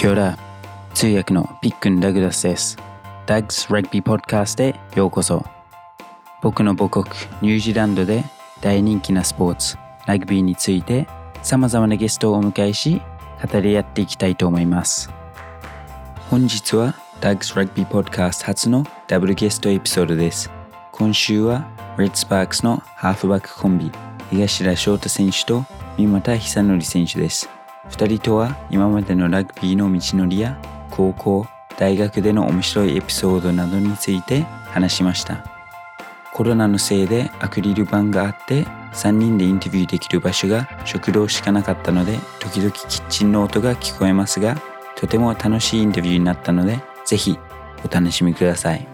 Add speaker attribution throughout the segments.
Speaker 1: キョラ通訳のピックン・ダグラスです。ダグス・ラグビー・ポッドキャストへようこそ。僕の母国ニュージーランドで大人気なスポーツ、ラグビーについて様々なゲストをお迎えし、語り合っていきたいと思います。本日はダグス・ラグビー・ポッドキャスト初のダブルゲストエピソードです。今週はレッドスパークスのハーフバックコンビ、東田翔太選手と三股久則選手です。二人とは今までのラグビーの道のりや高校、大学での面白いエピソードなどについて話しました。コロナのせいでアクリル板があって3人でインタビューできる場所が食堂しかなかったので時々キッチンの音が聞こえますがとても楽しいインタビューになったのでぜひお楽しみください。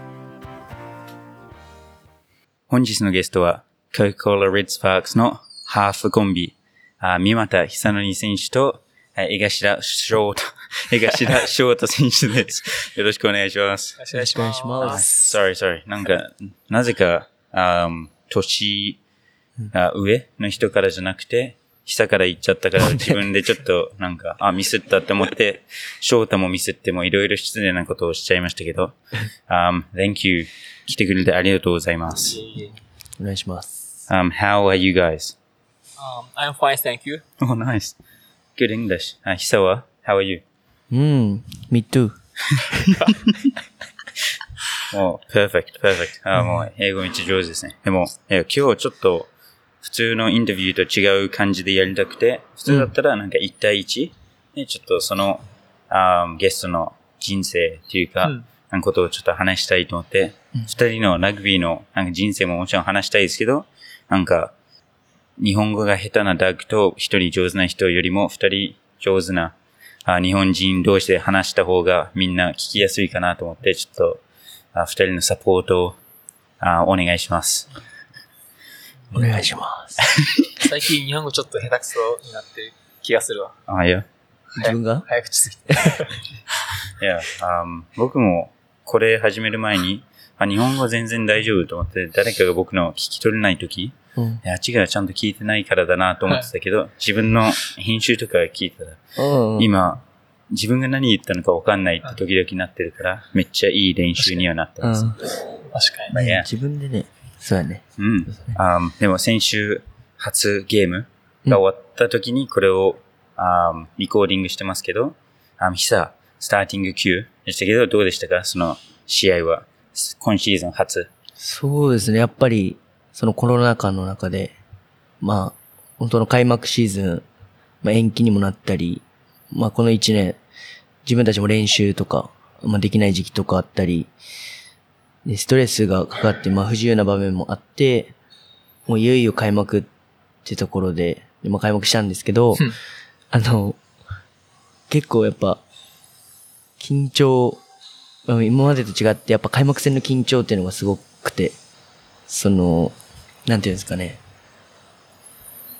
Speaker 1: 本日のゲストは Coca-Cola Red Sparks のハーフコンビ、三股久則選手とあ江頭翔太、江頭翔太選手です。よろしくお願いします。
Speaker 2: よろしくお願いします。
Speaker 1: sorry, sorry. なんか、なぜか、あー年、あ上の人からじゃなくて、下から行っちゃったから自分でちょっとなんか、あ、ミスったって思って、翔太もミスってもいろいろ失礼なことをしちゃいましたけど、um, thank you. 来てくれてありがとうございます。
Speaker 3: お願いします。
Speaker 1: Um, how are you guys?
Speaker 2: Um, I'm fine, thank you.
Speaker 1: Oh, nice. Good English. あ、久は How are you?
Speaker 3: うん、me too.
Speaker 1: もう、perfect, perfect. あもう、英語めっちゃ上手ですね。でも、今日ちょっと、普通のインタビューと違う感じでやりたくて、普通だったらなんか1対1で、ちょっとその、あーゲストの人生っていうか、
Speaker 2: うん
Speaker 1: なんかことをちょっと話したいと思って、二、人のラグビーのなんか人生ももちろん話したいですけど、なんか、日本語が下手なダッグと一人上手な人よりも二人上手なあ日本人同士で話した方がみんな聞きやすいかなと思って、ちょっとあ二人のサポートをあお願いします。
Speaker 3: お願いします。
Speaker 2: 最近日本語ちょっと下手くそになってる気がするわ。
Speaker 1: あ、いや、
Speaker 3: 自分が？
Speaker 2: 早口すぎて。
Speaker 1: いや、あ僕もこれ始める前に、あ日本語全然大丈夫と思って、誰かが僕の聞き取れないとき、い
Speaker 3: うん。
Speaker 1: や、違う、ちゃんと聞いてないからだなと思ってたけど、自分の編集とか聞いたら、
Speaker 3: うん。
Speaker 1: 今、自分が何言ったのか分かんないって時々なってるから、めっちゃいい練習にはなってます。
Speaker 3: うん。
Speaker 2: 確かに。
Speaker 1: まあ
Speaker 3: 自分でね、そうやね。
Speaker 1: うん。あーでも先週、初ゲームが終わった時にこれを、あーリコーディングしてますけど、あ久、スターティング級でしたけど、どうでしたか？その試合は。今シーズン初。
Speaker 3: そうですね、やっぱり、そのコロナ禍の中で、まあ、本当の開幕シーズン、まあ延期にもなったり、まあこの一年、自分たちも練習とか、まあできない時期とかあったり、で、ストレスがかかって、まあ不自由な場面もあって、もういよいよ開幕ってところで、でまあ開幕したんですけど
Speaker 2: うん、
Speaker 3: あの、結構やっぱ、緊張、まあ今までと違ってやっぱ開幕戦の緊張っていうのがすごくて、その、なんていうんですかね。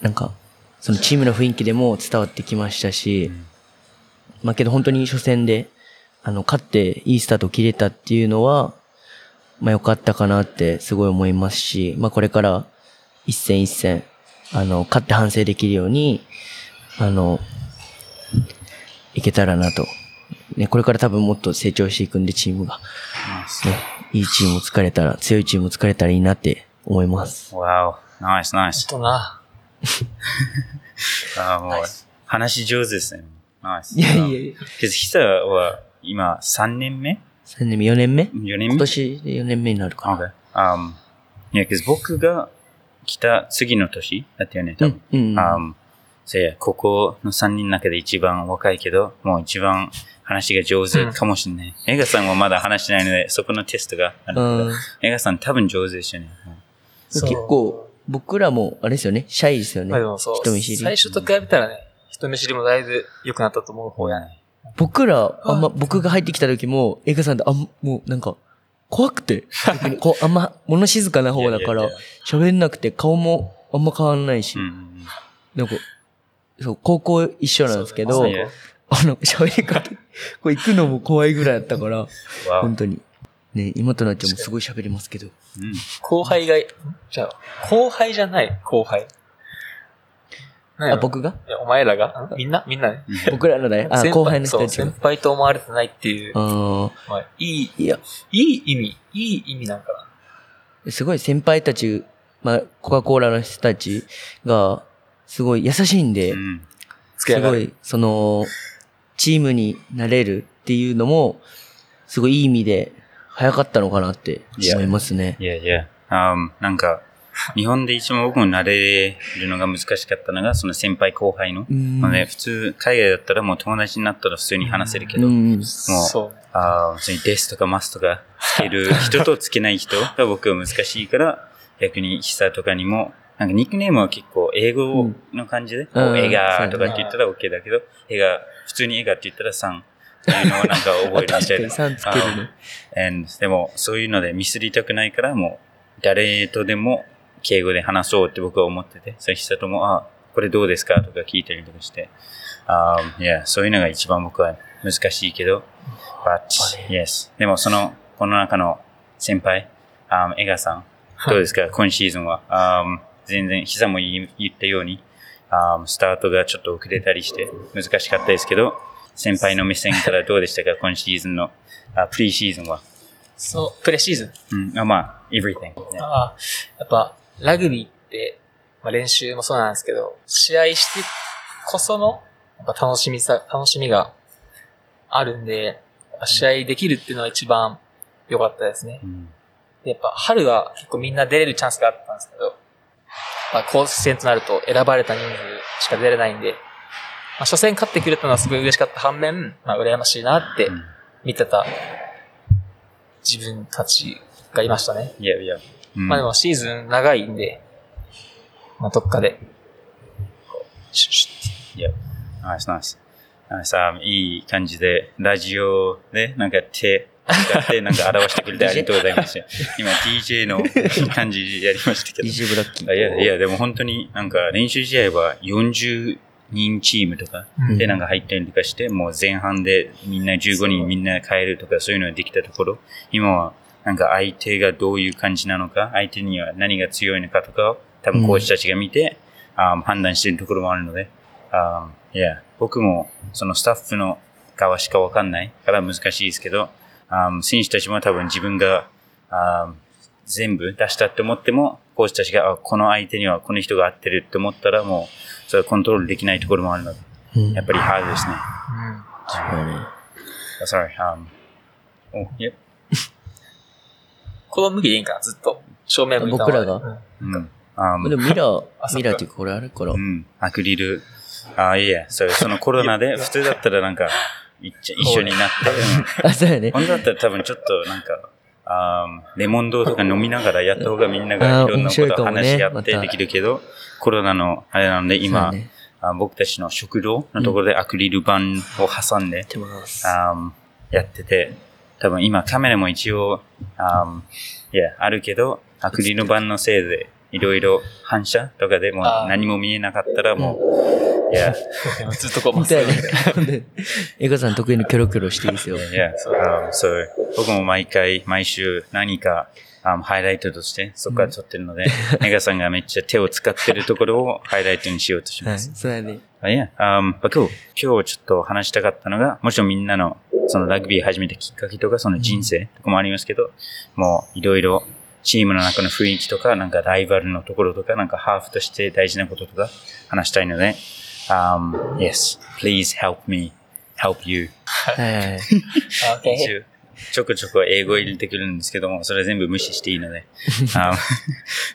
Speaker 3: なんか、そのチームの雰囲気でも伝わってきましたし、まあけど本当に初戦で、あの、勝っていいスタートを切れたっていうのは、まあ良かったかなってすごい思いますし、まあこれから一戦一戦、あの、勝って反省できるように、あの、いけたらなと。ね、これから多分もっと成長していくんで、チームが。ね、いいチームを作れたら、強いチームを作れたらいいなって思います。
Speaker 1: わお、ナイスナイス。
Speaker 2: とな。
Speaker 1: あーもう、話上手ですね。ナイス。
Speaker 3: いやいやいや。
Speaker 1: けど、久は今3年目
Speaker 3: 3年目、4年目
Speaker 1: ?4 年目？
Speaker 3: 今年で4年目になるかな。
Speaker 1: Okay. Um, いや、けど僕が来た次の年だったよね、多分。
Speaker 3: うん。うん。
Speaker 1: um, そうや、ここの3人の中で一番若いけど、もう一番話が上手かもしれない。エガさんはまだ話してないので、そこのテストがある
Speaker 3: うん
Speaker 1: エガさん多分上手ですよね。
Speaker 3: 結構、僕らも、あれですよね、シャイですよね。
Speaker 2: まあでもそう。
Speaker 3: 人見知り。
Speaker 2: 最初と比べたらね、人見知りもだいぶ良くなったと思う方やね。
Speaker 3: 僕ら、あんま、僕が入ってきた時も、エガさんってあん、もうなんか、怖くて、こう、あんま、物静かな方だから喋んなくて顔もあんま変わんないし。なんか、そう、高校一緒なんですけどあの、喋り方、こう行くのも怖いぐらいだったから、本当に。ね、今となっちゃもすごい喋りますけど。
Speaker 1: うん。
Speaker 2: 後輩が、じゃあ、後輩じゃない？後輩。
Speaker 3: あ、僕が？
Speaker 2: いやお前らが？みんな？みんなね。
Speaker 3: 僕らのね、あ、後輩の人たち
Speaker 2: 先。輩と思われてないっていう、
Speaker 3: あ
Speaker 2: まあ、いい、
Speaker 3: ーいや、
Speaker 2: いい意味、いい意味なんかな。
Speaker 3: すごい先輩たち、まあ、コカ・コーラの人たちが、すごい優しいんで、
Speaker 1: うん。
Speaker 3: すごい、その、チームになれるっていうのも、すごいいい意味で、早かったのかなって思いますね。
Speaker 1: いやいや、um, なんか、日本で一番僕も慣れるのが難しかったのが、その先輩後輩の。
Speaker 3: うん
Speaker 1: まあね、普通、海外だったらもう友達になったら普通に話せるけど、
Speaker 3: うん。
Speaker 1: もう、
Speaker 2: そう。
Speaker 1: ああ、普通にデスとかマスとかつける人とつけない人が 僕は難しいから、逆に久とかにも、なんかニックネームは結構英語の感じで、こ
Speaker 3: うん
Speaker 1: うエガーとかって言ったら OK だけど、エガー、普通にエガーって言ったら3っていうのはなんか覚えるみたい
Speaker 3: 確かに
Speaker 1: な。
Speaker 3: 3つけるね。
Speaker 1: And でも、そういうのでミスりたくないから、もう、誰とでも敬語で話そうって僕は思ってて、それ久とも、あ、これどうですかとか聞いたりとかして、あいや、そういうのが一番僕は難しいけど、but, yes. でもその、この中の先輩、あエガさん、どうですか、今シーズンは。あ全然、膝も言ったように、あスタートがちょっと遅れたりして難しかったですけど、先輩の目線からどうでしたか、今シーズンの、あプリシーズンは。
Speaker 2: そう、プレシーズン？
Speaker 1: うん、あまあ、everything、ね。
Speaker 2: ああ、やっぱ、ラグビーって、まあ、練習もそうなんですけど、試合してこその、やっぱ楽しみさ、楽しみがあるんで、試合できるっていうのは一番良かったですね。
Speaker 1: うん
Speaker 2: で、やっぱ春は結構みんな出れるチャンスがあったんですけど、まあ、公式戦となると選ばれた人数しか出れないんで、まあ、初戦勝ってくれたのはすごい嬉しかった反面、まあ、羨ましいなって
Speaker 1: うん
Speaker 2: 見てた自分たちがいましたね。
Speaker 1: いやいや。うん
Speaker 2: まあでもシーズン長いんで、まあどっかで、こうシュッシュッ
Speaker 1: いや、ナイスナイス。ナイスあいい感じで、ラジオでなんか手使ってなんか表してくれてありがとうございます。今 DJ の感じやりましたけど。
Speaker 3: DJ ブラッキー。
Speaker 1: あいや、いや、でも本当になんか練習試合は40人チームとか
Speaker 2: うん。
Speaker 1: でなんか入ったりとかして、もう前半でみんな15人みんな変えるとかそういうのができたところ、今はなんか相手がどういう感じなのか、相手には何が強いのかとかを多分コーチたちが見て、あ判断しているところもあるので、あいや、僕もそのスタッフの側しかわかんない。から難しいですけど、あ選手たちも多分自分があ全部出したって思っても、コーチたちが、あこの相手にはこの人が合ってるって思ったらもう、それはコントロールできないところもあるので、
Speaker 3: うん。
Speaker 1: やっぱりハードですね。
Speaker 3: そう。だね
Speaker 1: Sorry, um, お、いや、
Speaker 2: この向きでいいんか？な、ずっと。正面向いで
Speaker 3: 僕らが？
Speaker 2: うん。
Speaker 1: うん。あ
Speaker 3: でもミラー ミラーっていうかこれあるから。
Speaker 1: う。ん、アクリル。あ、いいや、それそのコロナで、普通だったらなんか、一緒一緒になって、うん。
Speaker 3: あ、そうやね。
Speaker 1: 本当だったら多分ちょっとなんか、あーレモンドとか飲みながらやった方がみんながいろんなことを話し合ってできるけど、コロナのあれなので今、あ僕たちの食堂のところでアクリル板を挟んで、
Speaker 3: やってます。
Speaker 1: あーやってて、多分今カメラも一応、あーいや、あるけど、アクリル板のせいで、いろいろ反射とかでも何も見えなかったらもう、いや、
Speaker 2: ずっとこう、
Speaker 3: 本当やね。エガさん得意にキョロキョロしていいですよ。
Speaker 1: いや、あそう、僕も毎回、毎週何か、あハイライトとしてそこから撮ってるので、ネガさんがめっちゃ手を使ってるところをハイライトにしようとし
Speaker 3: はい、
Speaker 1: ます。
Speaker 3: そうやね。
Speaker 1: あいや、あ今日、今日ちょっと話したかったのが、もちろんみんなのそのラグビー始めたきっかけとか、その人生とかもありますけど、もういろいろチームの中の雰囲気とか、なんかライバルのところとか、なんかハーフとして大事なこととか話したいので、um, yes, please help me help you. ちょこちょこ英語入れてくるんですけども、それ全部無視していいので。あ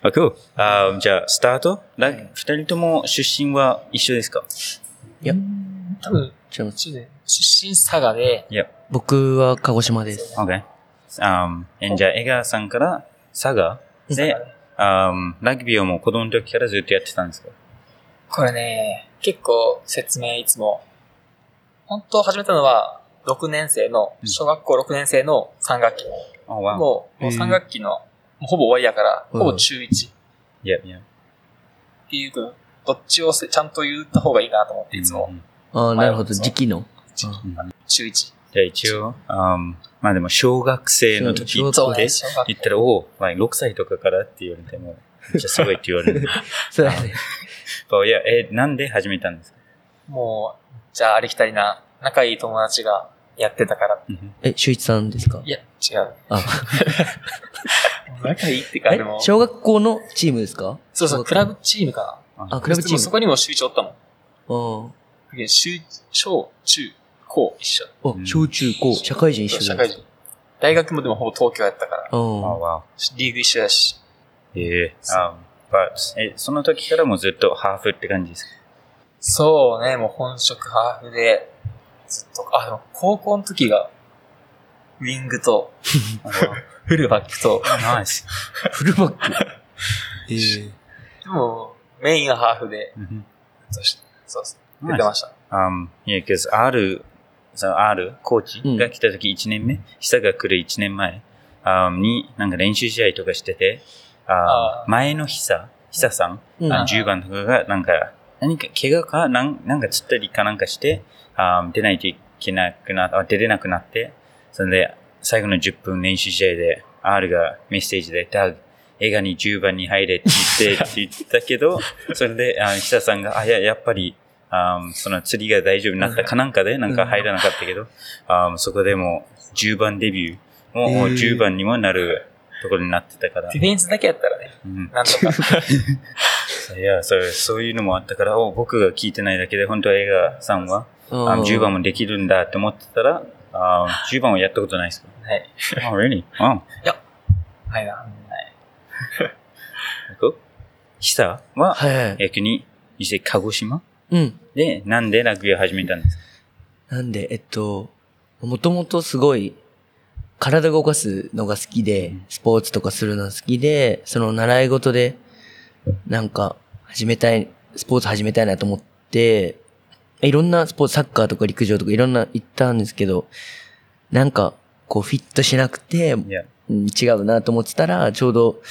Speaker 1: あ、cool. あじゃあ、スタート？ラ二人とも出身は一緒ですか？
Speaker 3: いや、
Speaker 2: 多分、
Speaker 3: ちょっと
Speaker 2: うちで出身佐賀で、
Speaker 1: いや、
Speaker 3: 僕は鹿児島です。
Speaker 1: OK。Um, えじゃあ、江川さんから佐賀で、um, ラグビーをもう子供の時からずっとやってたんですか？
Speaker 2: これね、結構説明いつも、本当始めたのは、6年生の、小学校6年生の3学期。もう、もう3学期の、ほぼ終わりやから、
Speaker 3: うん
Speaker 2: ほぼ中1っ
Speaker 1: いや、いや。
Speaker 2: ていうか、どっちをせちゃんと言った方がいいかなと思って、いつも
Speaker 1: うん。
Speaker 3: ああ、なるほど。時期の？
Speaker 2: 中1。
Speaker 1: じゃあ一応、um, まあでも小学生の時
Speaker 3: 小
Speaker 2: そうね、
Speaker 1: って
Speaker 2: 小学
Speaker 1: 言ったら、おお、まあ、6歳とかからって言われても、めっちゃすごいって言われる。
Speaker 3: そうやね。
Speaker 1: そういや、え、なんで始めたんですか？
Speaker 2: もう、じゃあありきたりな、仲いい友達がやってたから。
Speaker 3: え、修一さんですか？
Speaker 2: いや、違う。
Speaker 3: あ、
Speaker 2: 仲いいってか、
Speaker 3: え
Speaker 2: でも、
Speaker 3: 小学校のチームですか？
Speaker 2: そうそう、クラブチームか
Speaker 3: あ、
Speaker 2: な。
Speaker 3: クラブチ
Speaker 2: でもそ
Speaker 3: ー
Speaker 2: こにも集長おったもん。
Speaker 3: ム。
Speaker 2: で集小、中、高一緒。
Speaker 3: あ、あ、小中高、社会人一緒
Speaker 2: 社会人。大学もでもほぼ東京やったから、
Speaker 3: うん。
Speaker 2: リーグ一緒やし。
Speaker 1: ええあ、but え、その時からもうずっとハーフって感じですか？
Speaker 2: そうね、もう本職ハーフで、ずっと、あ、でも高校の時が、ウィングと、あのフルバックと、
Speaker 1: ナイス。
Speaker 3: フルバック。ええ
Speaker 2: でも、メインはハーフで、そしてそうそう、出てました。
Speaker 1: Um, yeah, because R、その R、コーチが来た時1年目、久が来る1年前、um, になんか練習試合とかしてて、あ前の久、久さん、
Speaker 3: うん。
Speaker 1: あの10番とかがなんか、何か怪我かなんなんかつったりかなんかして、あー出ないといけなくなあ出れなくなって、それで最後の10分練習試合で R がメッセージで、ダグ、映画に10番に入れって言って って言ったけど、それで、あ久さんが、あ、いや、やっぱり、あーその釣りが大丈夫になったかなんかで、なんか入らなかったけど、あーそこでもう10番デビューも、もう
Speaker 3: えー。
Speaker 1: 10番にもなるところになってたから
Speaker 2: ディ。フェンスだけやったらね、
Speaker 1: うん
Speaker 2: なんとか。
Speaker 1: いや、それ、そういうのもあったから、お僕が聞いてないだけで、本当は映画さんは、あ
Speaker 3: うん
Speaker 1: 10番もできるんだって思ってたら、あ10番はやったことないですか？
Speaker 2: はい。
Speaker 1: あ、really? あ、
Speaker 2: はいな。はい。
Speaker 1: こう？久は、
Speaker 3: はいはい。
Speaker 1: 逆に、伊勢鹿児島？
Speaker 3: うん。
Speaker 1: で、なんでラグビーを始めたんですか？
Speaker 3: なんで、えっと、もともとすごい、体動かすのが好きで、スポーツとかするのが好きで、その習い事で、なんか、始めたい、スポーツ始めたいなと思って、いろんなスポーツ、サッカーとか陸上とかいろんな行ったんですけど、なんか、こうフィットしなくて、違うなと思ってたら、ちょうど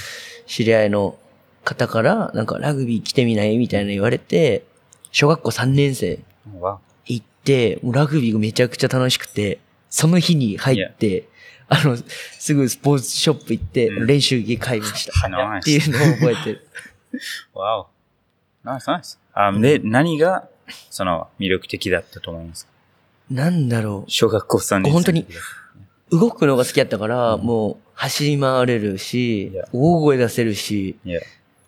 Speaker 3: 知り合いの方から、なんかラグビー来てみない？みたいな言われて、小学校3年生
Speaker 1: わ、
Speaker 3: 行って、もうラグビーがめちゃくちゃ楽しくて、その日に入って、あの、すぐスポーツショップ行って、
Speaker 1: うん
Speaker 3: 練習着買いました。っていう
Speaker 1: ス。
Speaker 3: のを覚えてる。
Speaker 1: わお。ナイス、ナイス。あで、何が、その、魅力的だったと思いますか？
Speaker 3: なんだろ
Speaker 1: 小学校3年生。
Speaker 3: 本当にう。動くのが好きやったから、もう走り回れるし大声出せるし、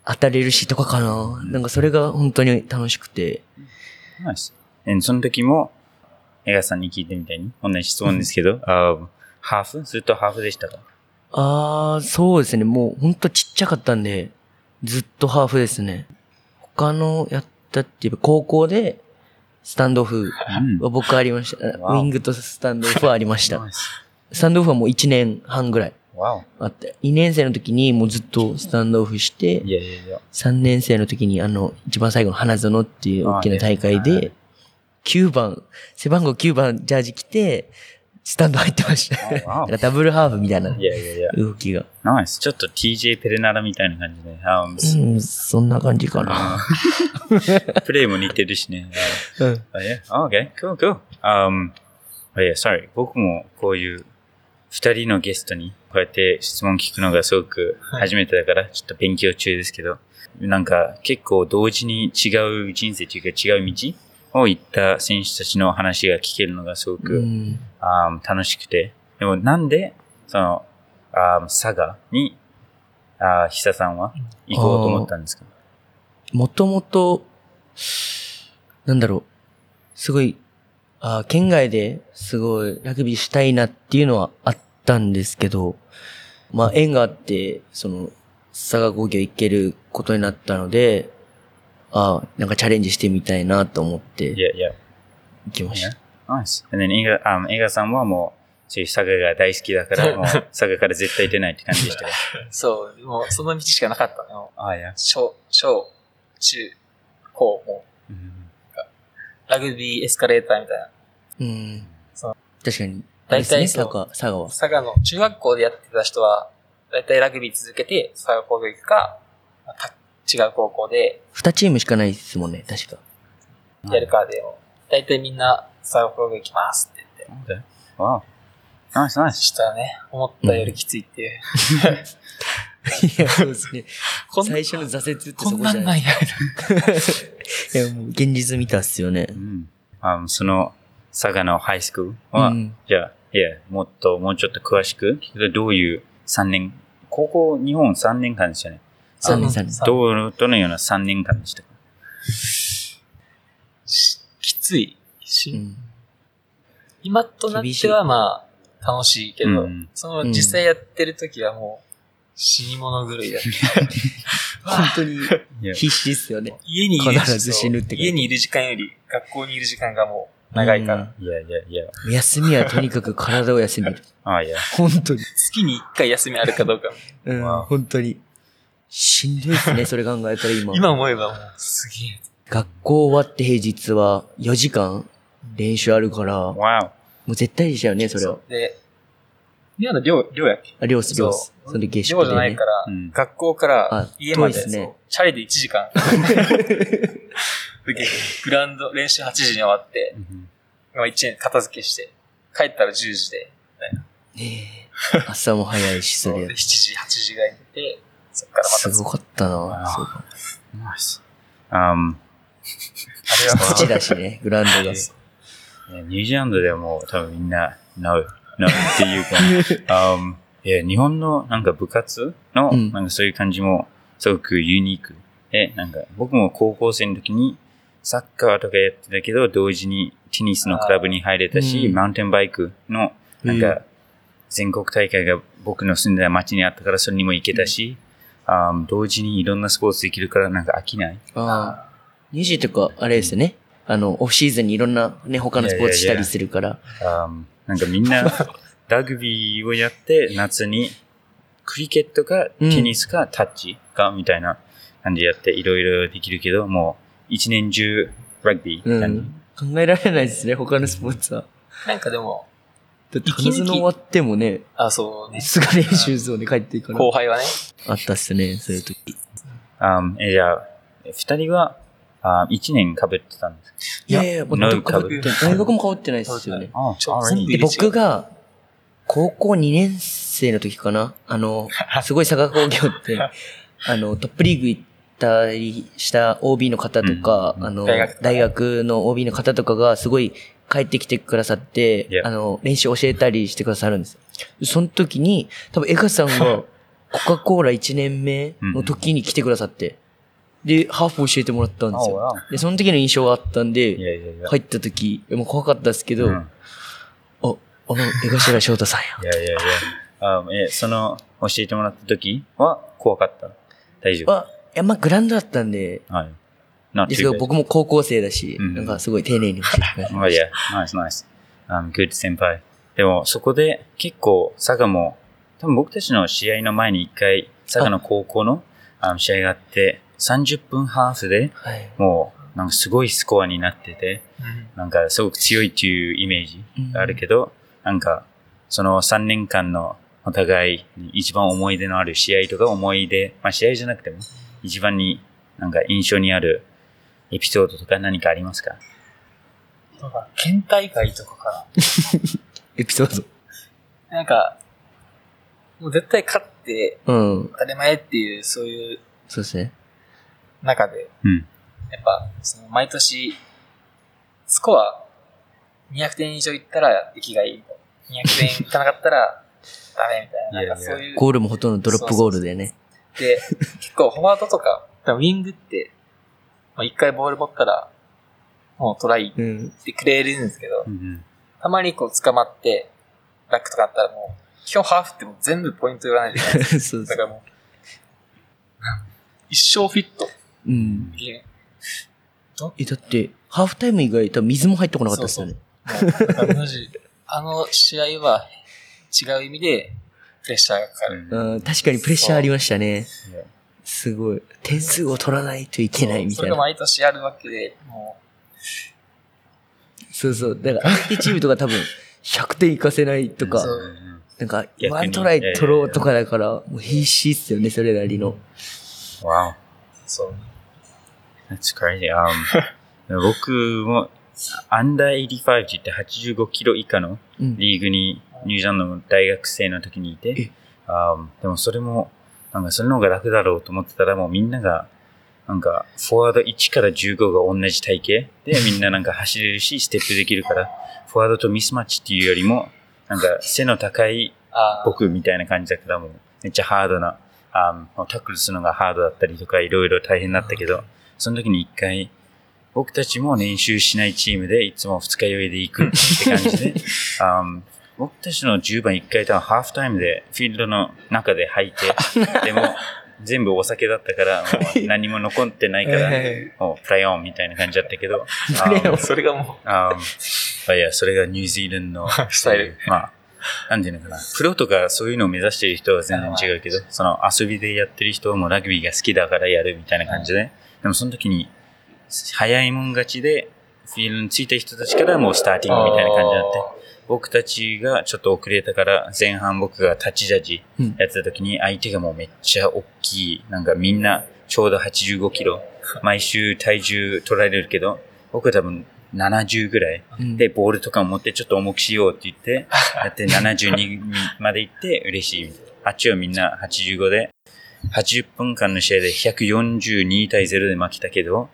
Speaker 3: 当たれるしとかかな。なんかそれが本当に楽しくて。
Speaker 1: ナイス。えその時も、映画さんに聞いてみたいに、同じ質問ですけど、あ ハーフ？ずっとハーフでしたか？
Speaker 3: あー、そうですね。もうほんとちっちゃかったんで、ずっとハーフですね。他のやったって言えば高校で、スタンドオフ
Speaker 1: うん
Speaker 3: は僕ありました。ウィングとスタンドオフはありました
Speaker 1: ス。
Speaker 3: スタンドオフはもう1年半ぐらい。あって、2年生の時にもうずっとスタンドオフして
Speaker 1: い、やいやいや。
Speaker 3: 3年生の時にあの、一番最後の花園っていう大きな大会で、9番、背番号9番ジャージ着て、スタンド入ってました。ダブルハーフみたいな。動きが。
Speaker 1: ナイス。ちょっと TJ ペレナラみたいな感じで。あ
Speaker 3: うん、そんな感じかな。
Speaker 1: プレイも似てるしね。
Speaker 3: うん。
Speaker 1: あ、yeah. Oh, okay. Cool, cool. Um, oh, yeah, sorry. 僕もこういう二人のゲストにこうやって質問聞くのがすごく初めてだから、ちょっと勉強中ですけど、なんか結構同時に違う人生というか違う道を行った選手たちの話が聞けるのがすごく、
Speaker 3: うん。
Speaker 1: あー楽しくて。でもなんで、その、あー佐賀に、あー久さんは行こうと思ったんですか？
Speaker 3: もともと、なんだろう、すごい、あー県外ですごいラグビーしたいなっていうのはあったんですけど、まあ縁があって、その、佐賀工業行けることになったので、ああ、なんかチャレンジしてみたいなと思って
Speaker 1: いやいや、
Speaker 3: 行きました。
Speaker 1: Nice. And then 映画、あ映画さんはもう、そういう佐賀が大好きだから、もう佐賀から絶対出ないって感じでしたよ。
Speaker 2: そう、もうその道しかなかったの。
Speaker 1: ああ、いや。
Speaker 2: 小、小、中、高も、ラグビーエスカレーターみたいな。
Speaker 3: うん。
Speaker 2: そう
Speaker 3: 確かに。
Speaker 2: 大体
Speaker 3: ね佐賀、佐賀は。
Speaker 2: 佐賀の中学校でやってた人は、だいたいラグビー続けて佐賀工業行くか、違う高校で
Speaker 3: 二チームしかないですもんね、確か。
Speaker 2: やるかでも、だいたいみんな佐賀工業行きますって言って。
Speaker 1: Okay. Wow. Nice.
Speaker 2: したらね、思ったよりきついっていう。
Speaker 3: いや、そうですね。
Speaker 2: こん
Speaker 3: 最初の挫折ってそ
Speaker 2: こんなん
Speaker 3: こじゃな。
Speaker 2: ないんや、いな。
Speaker 3: いや、もう現実見たっすよね
Speaker 1: う。ん。あその、佐賀のハイスクールは、
Speaker 3: うん
Speaker 1: じゃあ、いや、もっと、もうちょっと詳しく、どういう3年、高校、日本3年間ですよね。
Speaker 3: 3年
Speaker 2: あ
Speaker 3: 3年。
Speaker 1: どう、どのような3年間でしたか
Speaker 2: しきついし、
Speaker 3: うん
Speaker 2: 今となってはまあ、楽しいけど、
Speaker 1: うん
Speaker 2: その実際やってる時はもう、死に物狂いだ。
Speaker 3: 本当に必死っすよね。
Speaker 2: 家にいる
Speaker 3: 必ず死ぬって
Speaker 2: 家にいる時間より、学校にいる時間がもう、長いから。
Speaker 3: うん
Speaker 1: いやいやいや、
Speaker 3: 休みはとにかく体を休める。
Speaker 1: あいや、
Speaker 3: 本当に。
Speaker 2: 月に1回休みあるかどうか。
Speaker 3: うん本当に。しんどいですね、それ考えたら今。
Speaker 2: 今思えばもう、すげえ。
Speaker 3: 学校終わって平日は4時間練習あるから、も
Speaker 1: わ
Speaker 3: う絶対でしたよね、それは。
Speaker 2: で、今の寮、寮やっけ？
Speaker 3: あ、寮っす、寮っす。
Speaker 2: そ
Speaker 3: それで下宿でね
Speaker 2: 寮じゃないか。ら、
Speaker 1: うん
Speaker 2: 学校から
Speaker 3: あ
Speaker 2: 家まで
Speaker 3: 遠いっすね
Speaker 2: チャリで1時間。でグラウンド、練習8時に終わってまあ1年片付けして、帰ったら10時で、
Speaker 3: ねえ朝も早いし、それ
Speaker 2: そうで7。時、8時ぐらいにからまた。
Speaker 3: すごかったな。
Speaker 1: あ
Speaker 3: そう
Speaker 1: ナイス。Um,
Speaker 2: あれは。
Speaker 3: 土だしね、グラウンドが。
Speaker 1: ニュージーランドではもう多分みんな、No, No っていうか、um, いや日本のなんか部活の、
Speaker 3: うん。
Speaker 1: なんかそういう感じもすごくユニーク。で、なんか僕も高校生の時にサッカーとかやってたけど、同時にテニスのクラブに入れたし、
Speaker 3: うん。
Speaker 1: マウンテンバイクのなん
Speaker 3: うん。
Speaker 1: か全国大会が僕の住んでた町にあったからそれにも行けたし、um, 同時にいろんなスポーツできるからなんか飽きない。
Speaker 3: ああ。ニュージーとか、あれですよね。あの、オフシーズンにいろんなね、他のスポーツしたりするから。
Speaker 1: um, なんかみんな ラグビーをやって夏にクリケットか
Speaker 3: うん
Speaker 1: テニスかタッチかみたいな感じでやっていろいろできるけど、もう一年中ラグビー
Speaker 3: う。ん。考えられないですね、他のスポーツは。
Speaker 2: なんかでも、
Speaker 3: だって、花園終わってもね、
Speaker 2: あ、そうね、
Speaker 3: すぐ練習ゾーンで帰っていくから。
Speaker 2: 後輩はね、
Speaker 3: あったっすね、そういう時。
Speaker 1: Um, えじゃあ、二人はあ一年被ってたんです。
Speaker 3: いやいや、もう
Speaker 1: な
Speaker 3: 全く被ってない。大学も被ってないですよね。
Speaker 1: あ
Speaker 3: で、僕が、高校2年生の時かな。あの、すごい佐賀工業って、あの、トップリーグ行ったりした OB の方とか、
Speaker 1: うん。
Speaker 3: あの、
Speaker 2: 大学
Speaker 3: の OB の方とかがすごい帰ってきてくださって.あの、練習教えたりしてくださるんです。その時に、多分エガさんが、コカ・コーラ1年目の時に来てくださって、で、ハーフ教えてもらったんですよ。
Speaker 1: Oh.
Speaker 3: で、その時の印象があったんで。入った時、もう怖かったですけど、
Speaker 1: うん
Speaker 3: あ、あの、江頭翔太さんや。
Speaker 1: いやいやいや。あえ、その、教えてもらった時は怖かった？大丈夫？
Speaker 3: あ、いや、まあ、グラウンドだったんで、
Speaker 1: はい。Not
Speaker 3: です
Speaker 1: too
Speaker 3: けど
Speaker 1: bad.
Speaker 3: 僕も高校生だし、
Speaker 1: うん
Speaker 3: なんかすごい丁寧に教えてくれた。
Speaker 1: Oh yeah, nice, nice. Um, good 先輩。でも、そこで結構、佐賀も、多分僕たちの試合の前に一回、佐賀の高校のあの試合があって、30分ハーフで
Speaker 3: はい。
Speaker 1: もう、なんかすごいスコアになってて、
Speaker 2: うん
Speaker 1: なんかすごく強いっていうイメージがあるけど、なんか、その3年間のお互いに一番思い出のある試合とか思い出、まあ試合じゃなくても、一番になんか印象にあるエピソードとか何かありますか？
Speaker 2: なんか県大会とかか
Speaker 3: エピソー
Speaker 2: な。なんか、もう絶対勝って
Speaker 3: ド。うん。
Speaker 2: 当たり前っていう、そういう
Speaker 3: そうですね。
Speaker 2: 中で、
Speaker 1: うん。
Speaker 2: やっぱ、その毎年、スコア200点以上いったら出来がいい。200点いかなかったら ダメみたいな。なんかそういう。
Speaker 3: ゴールもほとんどドロップゴールでね。
Speaker 2: で、結構フォワードとか、ウィングって、まあ、一回ボール持ったら、もうトライ
Speaker 3: うん。
Speaker 2: してくれるんですけど
Speaker 1: う、ん
Speaker 2: たまにこう捕まって、ラックとかあったらもう、基本ハーフってもう全部ポイント言わないといです だからもう、一生フィット
Speaker 3: う。うん。え、だって、ハーフタイム以外多分水も入ってこなかったですよね。
Speaker 2: あの試合は違う意味でプレッシャーがかかる。
Speaker 3: うん、確かにプレッシャーありましたね。すごい。点数を取らないといけないみ
Speaker 2: それが
Speaker 3: たいな。
Speaker 2: 毎年あるわけで、も
Speaker 3: そうそう。だから相手チームとか多分100点いかせないとか
Speaker 2: そ、
Speaker 1: う
Speaker 2: うん
Speaker 3: なんか、ワントライ取ろうとかだから、もう必死っすよね、それなりの。
Speaker 1: Wow.
Speaker 2: そう。
Speaker 1: That's crazy. Um, 僕も、アンダー85って言って85キロ以下の
Speaker 3: うん。
Speaker 1: リーグにニュージーランドの大学生の時にいて、um, でもそれも、なんかそれの方が楽だろうと思ってたらもうみんなが、なんか、フォワード1から15が同じ体型。で、みんななんか走れるし、ステップできるから、フォワードとミスマッチっていうよりも、なんか背の高い僕みたいな感じだからもう、めっちゃハードな、あータックルするのがハードだったりとか、いろいろ大変だったけど、その時に一回、僕たちも練習しないチームで、いつも二日酔いで行くって感じで、僕たちの10番一回多分ハーフタイムでフィールドの中で吐いて、でも全部お酒だったから、何も残ってないから、もうプライオンみたいな感じだったけど、あー。
Speaker 2: それがも
Speaker 1: ああ、いや、それがニュージーランドの
Speaker 2: スタイル。
Speaker 1: まあ、なんていうのかな。プロとかそういうのを目指している人は全然違うけど、その遊びでやってる人はもうラグビーが好きだからやるみたいな感じで、でもその時に、早いもん勝ちで、フィールドについた人たちからもうスターティングみたいな感じになって、僕たちがちょっと遅れたから、前半僕がタッチジャッジ
Speaker 3: うん
Speaker 1: やってた時に、相手がもうめっちゃ大きい、なんかみんなちょうど85キロ、毎週体重取られるけど、僕は多分70ぐらい。
Speaker 3: うん
Speaker 1: で、ボールとかを持ってちょっと重くしようって言って、やって72まで行って嬉しいみたいな。あっちはみんな85で、80分間の試合で142対0で負けたけど、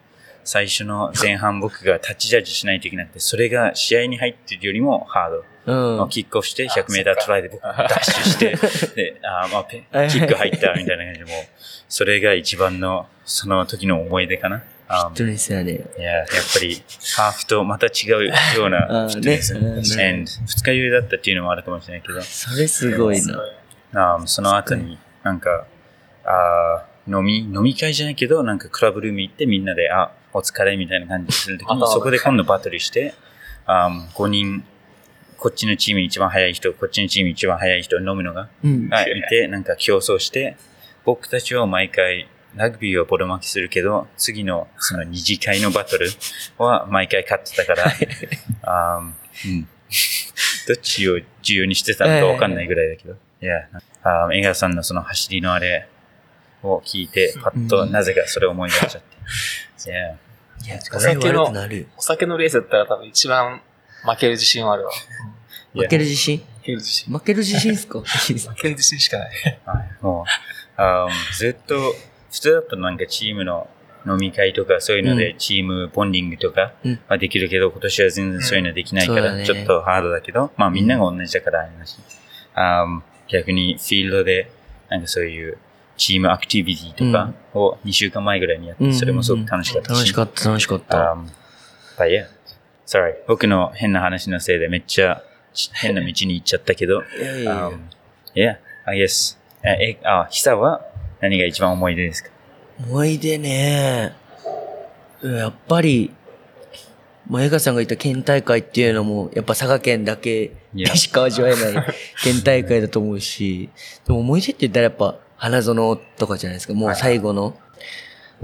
Speaker 1: 最初の前半僕がタッチジャッジしないといけなくて、それが試合に入ってるよりもハード。
Speaker 3: うん。
Speaker 1: キックオフして100メータートライで僕ダッシュして、で、あーまあペキック入ったみたいな感じで、もう、それが一番の、その時の思い出かな。あー
Speaker 3: 本当ですよね。
Speaker 1: いや、やっぱり、ハーフとまた違うようなフィットネス。
Speaker 3: ね
Speaker 1: And 二日酔いだったっていうのもあるかもしれないけど、
Speaker 3: それすごいな。
Speaker 1: あーその後になんか、あー飲み、飲み会じゃないけど、なんかクラブルーム行ってみんなで、あ、お疲れみたいな感じするときに、そこで今度バトルして、あー5人、こっちのチーム一番早い人、こっちのチーム一番早い人飲むのが、
Speaker 3: うん。
Speaker 1: がいて、なんか競争して、僕たちは毎回、ラグビーはボロ負けするけど、次のその二次会のバトルは毎回勝ってたから、あーうん、どっちを重要にしてたのかわかんないぐらいだけど、いや、あー江川さんのその走りのあれを聞いて、パッとなぜかそれを思い出しちゃって。いや、
Speaker 3: いや、
Speaker 2: お酒の。お酒のレースだったら多分一番負ける自信はあるわ。
Speaker 3: 負ける自信？
Speaker 2: 負ける自信。
Speaker 3: 負ける自信っすか？
Speaker 2: 負ける自信しかない。
Speaker 1: はい。もう、ずっと、普通だとなんかチームの飲み会とかそういうので
Speaker 3: う
Speaker 1: チームボンディングとか
Speaker 3: うん。
Speaker 1: はできるけど、今年は全然そういうのできないから、ちょっとハードだけど、まあみんなが同じだからあれだし、あー逆にフィールドでなんかそういうチームアクティビティとかを2週間前ぐらいにやって、それもすごく楽しかったし。
Speaker 3: 楽しかった、楽しかった。
Speaker 1: Um, but yeah, sorry. 僕の変な話のせいでめっちゃ変な道に行っちゃったけど、
Speaker 3: いやいやいや
Speaker 1: Um, yeah, I guess. え、あ、久は何が一番思い出ですか？
Speaker 3: 思い出ね。やっぱり、まあ、江川さんが言った県大会っていうのも、やっぱ佐賀県だけでしか味わえない県大会だと思うし、でも思い出って言ったらやっぱ花園とかじゃないですか。もう最後の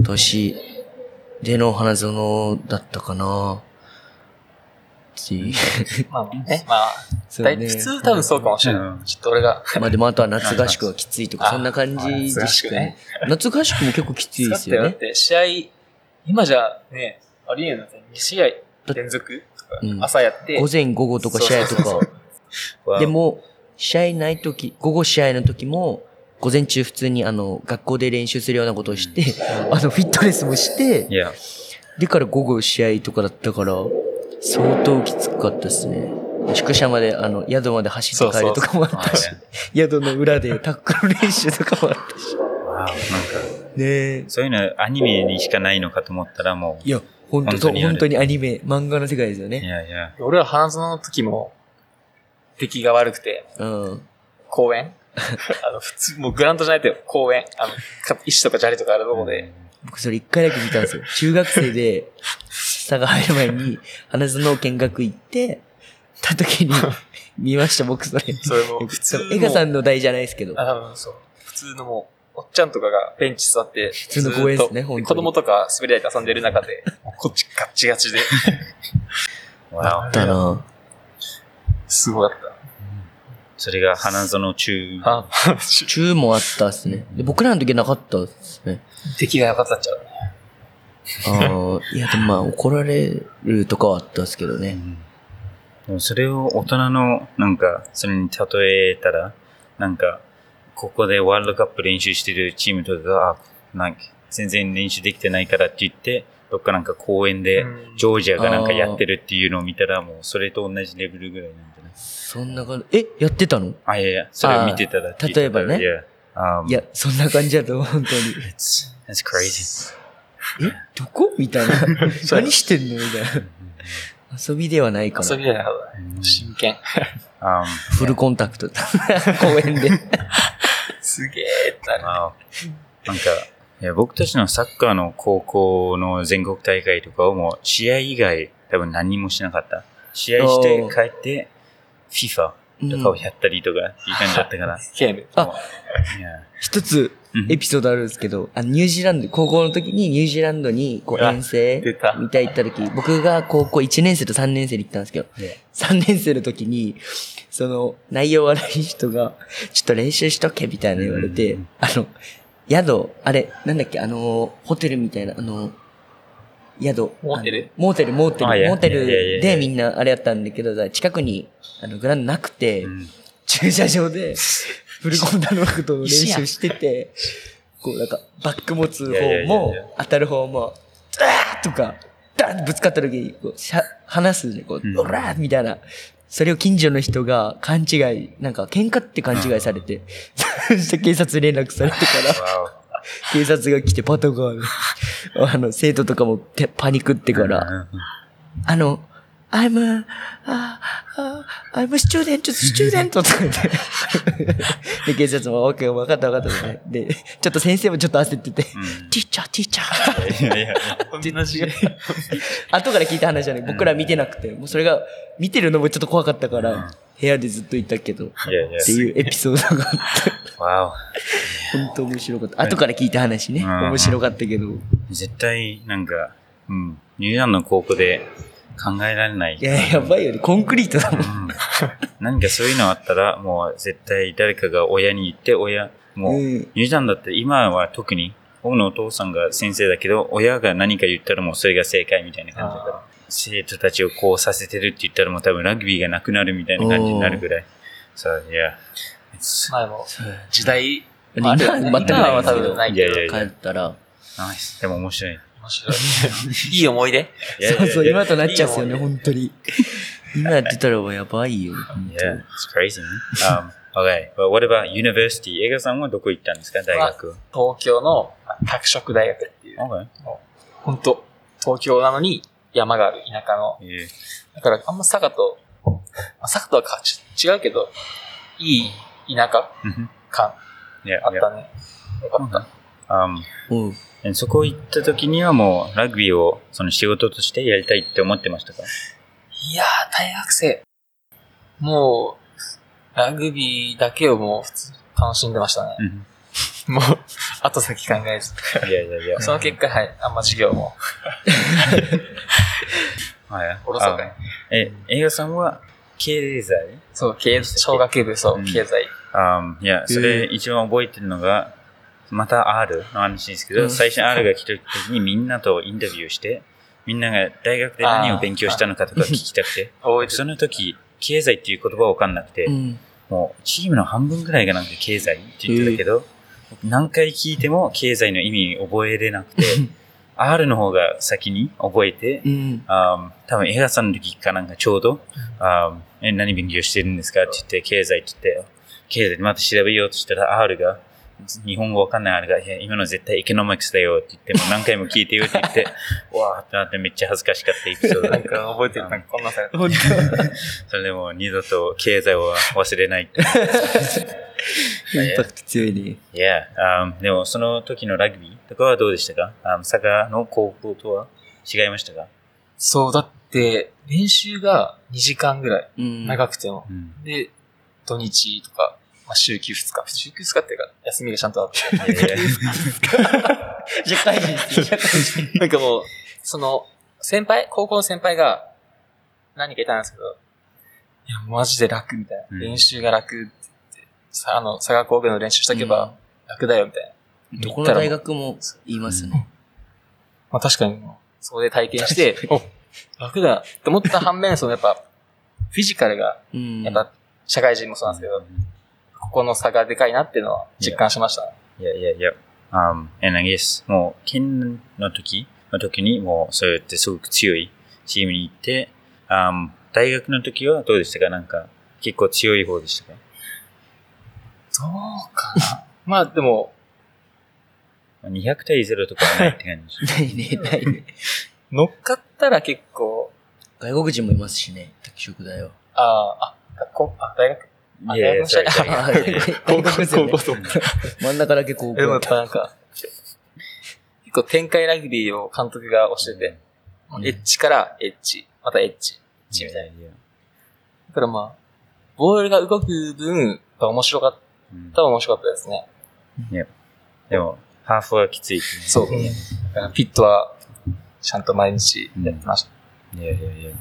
Speaker 3: 年での花園だったかな。っていう。
Speaker 2: まあ ね、まあ、
Speaker 3: ね。
Speaker 2: 普通多分そうかもしれない。
Speaker 1: うん。
Speaker 2: ちょっと俺が、
Speaker 3: まあでもあとは夏合宿がきついとか、
Speaker 2: あ
Speaker 3: そんな感じでしか
Speaker 2: ね。
Speaker 3: 夏合宿も結構きついですよね。
Speaker 2: だって試合、今じゃね、ありえんの2試合連続朝やって、
Speaker 3: 午前午後とか試合とか。でも、試合ない時、午後試合の時も、午前中普通にあの、学校で練習するようなことをして、あの、フィットネスもして、
Speaker 1: いや、
Speaker 3: でから午後試合とかだったから、相当きつかったですね。宿舎まで、あの、宿まで走って帰るとかもあったし、宿の裏でタックル練習とかもあったし。
Speaker 1: わあなんか、
Speaker 3: ねえ。
Speaker 1: そういうのアニメにしかないのかと思ったらも
Speaker 3: いや、本当
Speaker 1: 本当に
Speaker 3: 本当にアニメ、漫画の世界ですよ
Speaker 1: う、い
Speaker 3: ね。
Speaker 1: やいや、
Speaker 2: 俺は花園の時も、出来が悪くて、
Speaker 3: うん。
Speaker 2: 公園 あの、普通、もうグラウンドじゃないと公園。あの、か石とか砂利とかあるとこで、
Speaker 3: 僕それ一回だけ見たんですよ。中学生で、佐賀入る前に、花園見学行って、た時に 見ました、僕それ。
Speaker 2: それも普通の
Speaker 3: エガさんの代じゃないですけど。
Speaker 2: あの、そう。普通のもう、おっちゃんとかがベンチ座って、普
Speaker 3: 通の公園ですね本当に
Speaker 2: 子供とか滑り台で遊んでる中で、こっちガッチガチで、
Speaker 1: わあ
Speaker 3: だな
Speaker 2: すごかっ
Speaker 1: それが花園中。
Speaker 2: た。あ、
Speaker 3: 中もあったっすね。で僕らの時はなかったっすね。
Speaker 2: 出来が良かったっちゃう？ね。
Speaker 3: ああ、いやでもまあ怒られるとかはあったっすけどね。
Speaker 1: でもそれを大人の、なんか、それに例えたら、なんか、ここでワールドカップ練習してるチームとかが、あ、なんか、全然練習できてないからって言って、どっかなんか公園で
Speaker 2: うん
Speaker 1: ジョージアがなんかやってるっていうのを見たら、もうそれと同じレベルぐらいなんじゃない？
Speaker 3: そんな感じ。え、やってたの？
Speaker 1: あ、いやいや、それを見てたらって
Speaker 3: 例えばね.
Speaker 1: Um,
Speaker 3: いや、そんな感じだと思う、本当に。
Speaker 1: it's, it's crazy.
Speaker 3: え、どこ？みたいな。何してんの？みたいな。遊びではないかな。
Speaker 2: 遊びじゃない。真剣。
Speaker 1: Um,
Speaker 3: フルコンタクト。公園で。
Speaker 2: すげえってな
Speaker 1: なんか、いや僕たちのサッカーの高校の全国大会とかをもう試合以外多分何もしなかった。試合して帰って、FIFA とかをやったりとかっていう感じだったから。
Speaker 2: ゲーム。
Speaker 3: あ一つ
Speaker 1: うん。
Speaker 3: エピソードあるんですけど、あニュージーランド、高校の時にニュージーランドにこう遠征みた。い行った時、僕が高校1年生と3年生で行ったんですけど、
Speaker 1: ね
Speaker 3: 3年生の時に、その内容悪い人が、ちょっと練習しとけみたいな言われて、
Speaker 1: うん。
Speaker 3: あの、宿、あれ、なんだっけ、あの、ホテルみたいな、あの、宿。
Speaker 2: モーテル？
Speaker 3: あのモーテル、モーテル、モーテルでみんなあれやったんだけど、近くに、あの、グラウンドなくて、
Speaker 1: うん。
Speaker 3: 駐車場で、フルコンタクトの練習してて、こうなんか、バック持つ方も
Speaker 1: や、
Speaker 3: 当たる方も、ダーとか、ダーンぶつかった時に、こう、しゃ、話すね、こ
Speaker 1: うん。
Speaker 3: う、オラーみたいな。それを近所の人が勘違い、なんか喧嘩って勘違いされて、そして警察に連絡されてから、
Speaker 1: わ
Speaker 3: 警察が来てパトカーで、あの、生徒とかもてパニックって
Speaker 1: お
Speaker 3: から、
Speaker 1: うん。
Speaker 3: あの、I'm a, a I'm a student, student とか言って。で、警察も、OK、分かった分かった。で、ちょっと先生もちょっと焦ってて、
Speaker 1: うん
Speaker 3: ティーチャー、ティーチャー。
Speaker 1: いやいや
Speaker 2: 同じ。
Speaker 3: 後から聞いた話じゃない。僕ら見てなくて、もうそれが、見てるのもちょっと怖かったか
Speaker 1: うん
Speaker 3: ら、部屋でずっといたけど、っ
Speaker 1: いやいや
Speaker 3: ていうエピソードがあって、
Speaker 1: わお
Speaker 3: 本当面白かった。後から聞いた話ね、
Speaker 1: うん
Speaker 3: 面白かったけど。
Speaker 1: 絶対、なんか、うん、ニュージーランドの高校で考えられない。
Speaker 3: いや、やばいよね。コンクリートだもん。
Speaker 1: うん何かそういうのあったら、もう絶対誰かが親に言って、親、もう、
Speaker 3: うん
Speaker 1: ニュージーランドって今は特に、僕のお父さんが先生だけど、親が何か言ったらもうそれが正解みたいな感じだから、生徒たちをこうさせてるって言ったらもう多分ラグビーがなくなるみたいな感じになるぐらい。そう、いや、it's
Speaker 2: 前も、
Speaker 3: そう
Speaker 2: 時代、
Speaker 3: 今
Speaker 2: あ
Speaker 3: 全くない
Speaker 2: 今は多分ないけど
Speaker 1: いやいやいや
Speaker 3: 帰ったら、
Speaker 1: nice でも面白い。
Speaker 2: 面白い。いい思い出？
Speaker 3: そうそう、今となっちゃうんですよね、本当に。今やってたらもうやばいよ。
Speaker 1: Yeah, it's crazy. Um, okay, but what about university? 映画さんはどこ行ったんですか大学？は。
Speaker 2: 東京の拓殖大学っていう、
Speaker 1: Okay.
Speaker 2: 本当東京なのに山がある田舎の、
Speaker 1: Yeah.
Speaker 2: だからあんま佐賀と、まあ佐賀とは違うけど、いい田舎
Speaker 1: Mhm.
Speaker 2: 感あっ.たね。よかった。
Speaker 1: Um, そこ行った時にはもうラグビーをその仕事としてやりたいって思ってましたか？
Speaker 2: いやー、大学生。もう、ラグビーだけをもう普通に楽しんでましたね。
Speaker 1: うん。
Speaker 2: もう、後先考えず。
Speaker 1: いやいやいや。
Speaker 2: その結果、はい、あんま授業も。
Speaker 1: はい。
Speaker 2: おろそかに
Speaker 1: あえ、映画さんは経済？
Speaker 2: そう、経小学部、そうう、
Speaker 1: ん
Speaker 2: 経済。
Speaker 1: あいや、それ一番覚えてるのが、また R の話ですけど、
Speaker 3: うん
Speaker 1: 最初 R が来た時にみんなとインタビューして、みんなが大学で何を勉強したのかとか聞きたくて。その時、経済っていう言葉わかんなくて、
Speaker 3: うん。
Speaker 1: もうチームの半分ぐらいがなんか経済って言ってたけど、何回聞いても経済の意味覚えれなくて、R の方が先に覚えて、
Speaker 3: うん。
Speaker 1: あ多分映画さんの時かなんかちょうど、あえ何勉強してるんですかって言って、経済って言って、経済でまた調べようとしたら R が、日本語わかんない R が、いや、今の絶対エコノミクスだよって言って、もう何回も聞いてよって言って、わーってなってめっちゃ恥ずかしかったエピソード
Speaker 2: なんか覚えてる。なんかこんなさ
Speaker 1: それでもう二度と経済は忘れないって。
Speaker 3: 当 インパクト強いね。
Speaker 1: いや、あでもその時のラグビーとかはどうでしたか？あ佐賀の高校とは？違いましたか？
Speaker 2: そう、だって、練習が2時間ぐらい。
Speaker 3: うん。
Speaker 2: 長くても。
Speaker 1: うん。
Speaker 2: で、土日とか、まあ、週休2日。週休2日っていうか、休みがちゃんとあって。
Speaker 3: 社会人社会人。
Speaker 2: なんかもう、その、先輩、高校の先輩が何人かいたんですけど、いや、マジで楽みたいな。
Speaker 1: うん
Speaker 2: 練習が楽って言って、さあの、佐賀工業の練習しとけば楽だよみたいな。
Speaker 3: どこの大学も言いますね。
Speaker 2: まあ確かに、そこで体験して、お、楽だって思った反面、そのやっぱ、フィジカルが、
Speaker 3: うん。
Speaker 2: やっぱ、社会人もそうなんですけど、ここの差がでかいなっていうのは実感しました。
Speaker 1: いやいやいや、Um, and I guess, もう、県の時の時に、もう、そうやってすごく強いチームに行って、um, 大学の時はどうでしたか？なんか、結構強い方でしたか？
Speaker 2: どうかな。まあでも、
Speaker 1: 200対0とかはないって感じ。
Speaker 3: ないね、ないね。
Speaker 2: 乗っかったら結構、
Speaker 3: 外国人もいますしね、拓殖大は。
Speaker 2: ああ、あ、学校、あ、大学、あ
Speaker 1: いやいや、それ
Speaker 3: あ
Speaker 2: 高校
Speaker 3: 外国ですよね
Speaker 2: 高校そう
Speaker 3: 真ん中だけ高校
Speaker 2: でもやっぱなんか、結構展開ラグビーを監督が教えて、
Speaker 3: うん。
Speaker 2: エッジからエッジ、またエッジ、エッジみたいな。だからまあ、ボールが動く分、面白かっ
Speaker 1: うん。
Speaker 2: たは面白かったですね。
Speaker 1: でも、ハーフはきつい。
Speaker 2: そう。ピットは、ちゃんと毎日やってました。
Speaker 1: いやいやいや。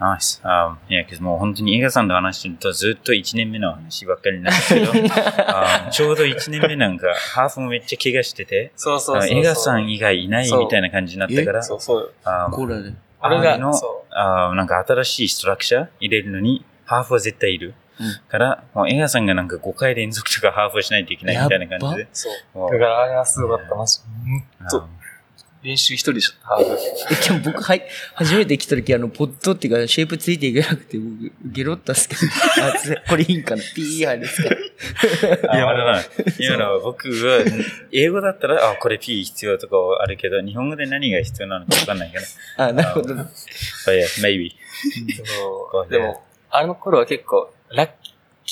Speaker 1: ナイス。あいや、けどもう本当に映画さんと話してるとずっと1年目の話ばっかりなんですけど、あちょうど1年目なんか、ハーフもめっちゃ怪我してて、
Speaker 2: そうそうそうそう。
Speaker 1: 映画さん以外いないみたいな感じになったから、
Speaker 2: そうそう。
Speaker 1: あ
Speaker 3: コーラで。
Speaker 2: あれが
Speaker 1: あの
Speaker 2: そ
Speaker 1: あなんか新しいストラクチャー入れるのに、ハーフは絶対いる。
Speaker 3: うん
Speaker 1: から、もう映画さんがなんか5回連続とかハーフをしないといけないみたいな感じで。
Speaker 2: そう。だからあれはすごかった。マジ。ほん練習一人でしょ、ハーフ。
Speaker 3: え、でも僕、はい、初めて来た時、あの、ポットっていうか、シェイプついていけなくて、僕、ゲロったっすけど。あ、つこれいいんかなピー入るっすか
Speaker 1: いや、あれだ。今のは僕は、英語だったら、あ、これ P 必要とかはあるけど、日本語で何が必要なのかわかんないから。
Speaker 3: あ、なるほど。
Speaker 1: But yeah, maybe.
Speaker 2: そう。でも、あの頃は結構、ラッ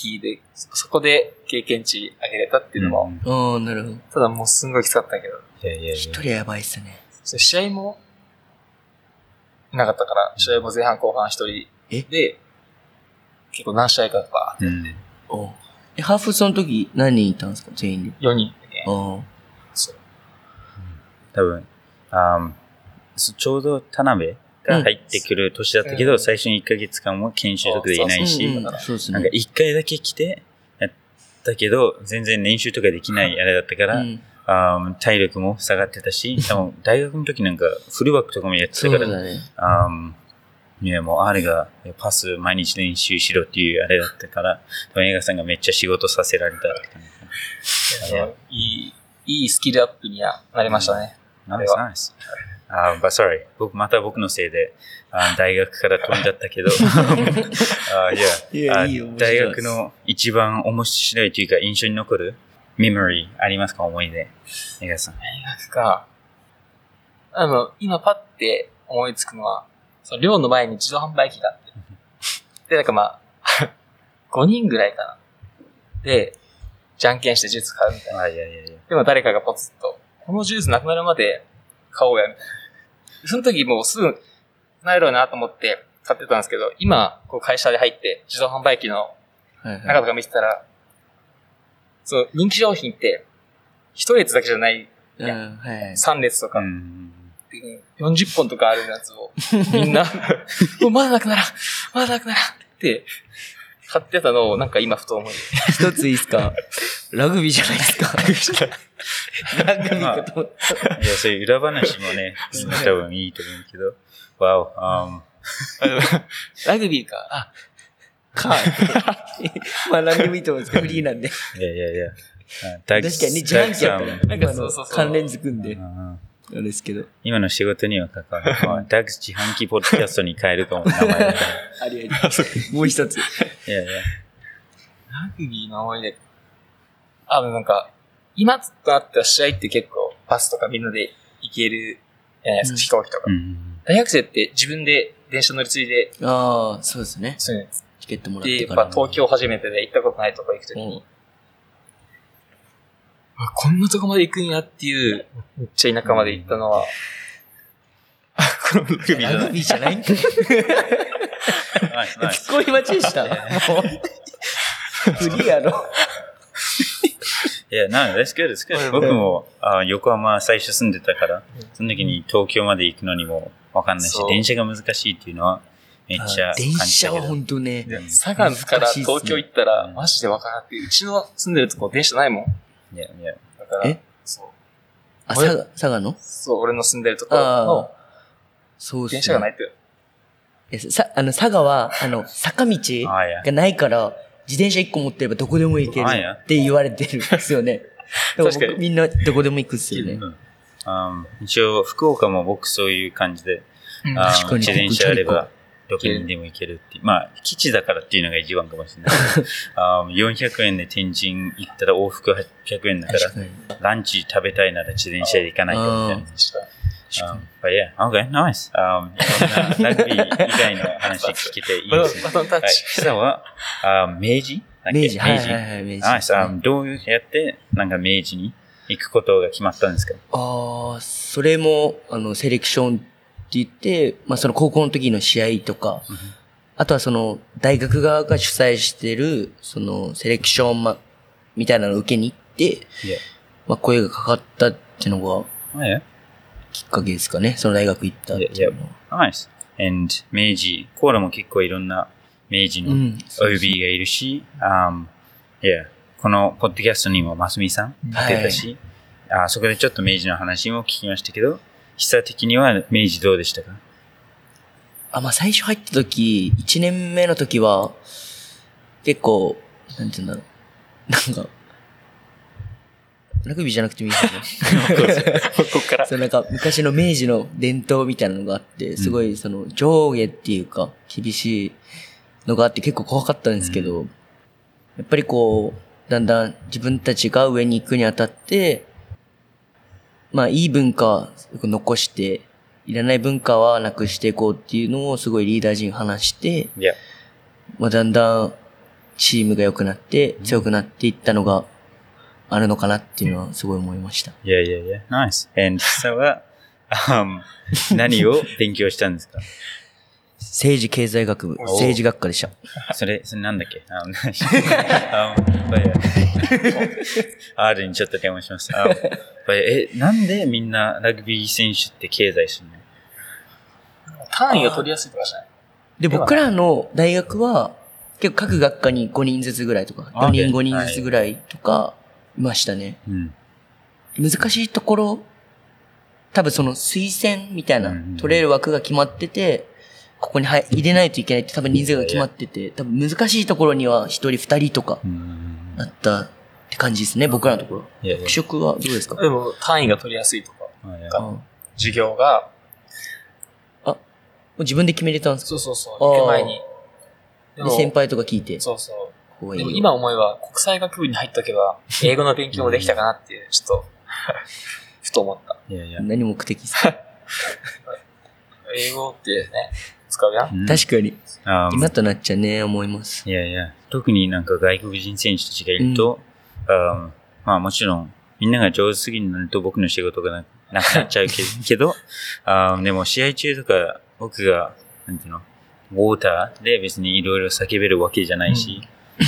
Speaker 2: キーで、そそこで経験値上げれたっていうのも、
Speaker 1: うん
Speaker 3: ああ、なるほど。
Speaker 2: ただもうすんごいきつかったけど、
Speaker 1: いやいやいや
Speaker 3: 一人やばいっすね。
Speaker 2: それ試合も、なかったから、試合も前半後半一人
Speaker 3: え？
Speaker 2: で、結構何試合かバー
Speaker 1: うん。
Speaker 3: おえ、ハーフその時何人いたんですか？全員で。
Speaker 2: 4人でね。
Speaker 3: あ
Speaker 2: そう。
Speaker 1: 多分、あそちょうど田辺が入ってくる年だったけど、
Speaker 2: うん
Speaker 1: 最初に1ヶ月間も研修とかでいな
Speaker 3: あ。
Speaker 1: いし、なんか
Speaker 3: ね。
Speaker 1: 1回だけ来て、やったけど、全然練習とかできないあれだったから、
Speaker 3: うん、
Speaker 1: あー体力も下がってたし、多分大学の時なんかフルバックとかもやって
Speaker 3: そ
Speaker 1: たから。あーいや、もうあれがパス毎日練習しろっていうあれだったから、多分映画さんがめっちゃ仕事させられたって感じ。
Speaker 2: いい、いいスキルアップにはなりましたね。あ
Speaker 1: ナイス、
Speaker 2: れは
Speaker 1: ナイス。あー、but sorry. 僕、また僕のせいで、あー大学から飛んじゃったけど、あーい
Speaker 3: い
Speaker 1: や、大学の一番面白いというか印象に残るメモリーありますか？思い出。
Speaker 2: 大学か。あの、今パッて思いつくのは、その寮の前に自動販売機があって。で、なんかまあ、5人ぐらいかな。で、じゃんけんしてジュース買うみたいな。
Speaker 1: あいやいやいや。
Speaker 2: でも誰かがポツッと、このジュースなくなるまで買おうや、みたいな。その時もうすぐ、なるよなと思って買ってたんですけど、今、こう会社で入って自動販売機の。中とか見てたら、そう、人気商品って、一列だけじゃない、
Speaker 3: うん、はい。
Speaker 2: 3列とか、
Speaker 1: うん。
Speaker 2: 40本とかあるやつを、みんな、もうまだなくならんまだなくならんって、買ってたのをなんか今ふと思い、
Speaker 3: 一ついいっすか？ラグビーじゃないですか？ラグビーかと思った。
Speaker 1: いや、そういう裏話もね、多分いいと思うけど。わお、あ
Speaker 2: ラグビーか、あ、
Speaker 3: か。まあ何でもいいと思うんですけど、フリーなんで。
Speaker 1: いやいやいや。
Speaker 3: 確かに自販機やったら、
Speaker 2: なんかそうそうそう
Speaker 3: 関連づくんで、
Speaker 1: うん
Speaker 3: あれですけど。
Speaker 1: 今の仕事には関わる。ま あダグ自販機ポッドキャストに変えるかも、名前。
Speaker 3: ありあり。もう一つ。
Speaker 1: いやいや。
Speaker 2: ラグビーの思い出。あのなんか、今となった試合って結構バスとかみんなで行けるじゃないですか、
Speaker 3: うん
Speaker 2: 飛行機とか。
Speaker 1: うん。
Speaker 2: 大学生って自分で電車乗り継いで、
Speaker 3: ああ、そうですね。
Speaker 2: そういうの
Speaker 3: チケットもらっ
Speaker 2: で、
Speaker 3: てから。
Speaker 2: やっぱ東京初めてで行ったことないとこ行くときに、あこんなとこまで行くんやっていう、めっちゃ田舎まで行ったのは、あ、このラグビーじゃない
Speaker 3: ラグビーじゃないんか。
Speaker 1: ナイスナイス。
Speaker 3: ツッコミ待ちでした？もうフリーやろ。
Speaker 1: いや、な、that's good, that's good. 僕もあ横浜最初住んでたから、その時に東京まで行くのにもわかんないし電車が難しいっていうのはめっちゃ感じ
Speaker 3: 電
Speaker 1: た
Speaker 3: 車は
Speaker 1: けど。
Speaker 3: 本当ね。
Speaker 2: で佐賀から東京行ったら、マジでわからんっていう。うちの住んでるとこ電車ないもん。
Speaker 1: いやいや。
Speaker 2: だから、
Speaker 3: え？
Speaker 2: そう。
Speaker 3: あ、佐賀、佐賀の？
Speaker 2: そう、俺の住んでるところの
Speaker 3: そうっすね
Speaker 2: 電車がないって。
Speaker 3: えさ、あの、佐賀は、あの、坂道
Speaker 1: あいや。
Speaker 3: がないから、自転車1個持ってればどこでも行ける
Speaker 1: あいや
Speaker 3: って言われてるんですよね。
Speaker 2: 確かに
Speaker 3: 僕みんなどこでも行くっすよね。
Speaker 1: うんあー一応、福岡も僕そういう感じで、
Speaker 2: うん
Speaker 1: あー
Speaker 3: 確かに
Speaker 1: 自転車あれば、どこにでも行けるっていう。まあ、基地だからっていうのが一番かもしれない。あー400円で天神行ったら往復800円だから。ランチ食べたいなら自転車で行かないとみたいな。Um, but yeah, okay, nice. Um, いろんなラグビー以外の話聞けていいですね。
Speaker 2: バトンタッ
Speaker 1: はい、
Speaker 2: チ。
Speaker 1: 久は、あ明治？
Speaker 3: 明治、はい
Speaker 1: 明治。
Speaker 3: はいはい、明治。
Speaker 1: Nice. あどうやって、なんか明治に行くことが決まったんですか？
Speaker 3: ああ、それも、あの、セレクション言って、まあその高校の時の試合とか、あとはその、大学側が主催してる、その、セレクション、ま、みたいなのを受けに行って、
Speaker 1: Yeah.
Speaker 3: まあ声がかかったっていうのが
Speaker 1: Oh, yeah.
Speaker 3: きっかけですかね。その大学行ったっていうのは。
Speaker 1: Nice. And 明治、コーラも結構いろんな明治の
Speaker 3: うん
Speaker 1: OB がいるし、um, yeah. このポッドキャストにもますみさん出たし、あそこでちょっと明治の話も聞きましたけど、久的には明治どうでしたか？
Speaker 3: あ、まあ最初入った時、1年目の時は、結構、なんて言うんだろう。なんか、ラグビーじゃなくてもいいですよね。
Speaker 2: ここから。
Speaker 3: そうなんか昔の明治の伝統みたいなのがあって、すごいその上下っていうか厳しいのがあって結構怖かったんですけど、やっぱりこう、だんだん自分たちが上に行くにあたって、まあいい文化は残して、いらない文化はなくしていこうっていうのをすごいリーダー陣話して、
Speaker 1: いや、
Speaker 3: まあだんだんチームが良くなって強くなっていったのがあるのかなっていうのはすごい思いました。
Speaker 1: いやいやいや、nice. And 久は、um, 何を勉強したんですか？
Speaker 3: 政治経済学部、
Speaker 2: お。
Speaker 3: 政治学科でした。
Speaker 1: それ、それなんだっけ？あの、R にちょっと電話します。え、なんでみんなラグビー選手って経済するの？
Speaker 2: 単位が取りやすいとかじゃない？
Speaker 3: で、僕らの大学は、結構各学科に5人ずつぐらいとか、
Speaker 1: あ
Speaker 3: 4人
Speaker 1: OK
Speaker 3: 5人ずつぐらいとか、いましたね。
Speaker 1: うん。
Speaker 3: 難しいところ、多分その推薦みたいな
Speaker 1: うん、
Speaker 3: 取れる枠が決まってて、ここに入入れないといけないって多分人数が決まってて、多分難しいところには1人2人とか
Speaker 1: うん。
Speaker 3: なったって感じですね、僕らのところ。
Speaker 1: いやいや
Speaker 3: 学食はどうですか？
Speaker 2: でも単位が取りやすいとか、
Speaker 1: あいや
Speaker 3: あも
Speaker 2: 授業が、
Speaker 3: う自分で決めれたんですか？
Speaker 2: そうそうそう、行く前に。で
Speaker 3: で先輩とか聞いて。
Speaker 2: そうそ
Speaker 3: う
Speaker 2: でも今思えば国際学部に入っとけば、英語の勉強もできたかなっていう、ちょっと、ふと思った。
Speaker 1: いやいや。
Speaker 3: 何目的ですか？
Speaker 2: 英語ってね、使うやん。
Speaker 1: うん。
Speaker 3: 確かに。
Speaker 1: あ
Speaker 3: 今となっちゃね、思います。
Speaker 1: いやいや、特になんか外国人選手たちがいると、あまあもちろん、みんなが上手すぎになると僕の仕事がななくなっちゃうけけど、あ でも試合中とか僕が、なんていうの、ウォーターで別にいろいろ叫べるわけじゃないし、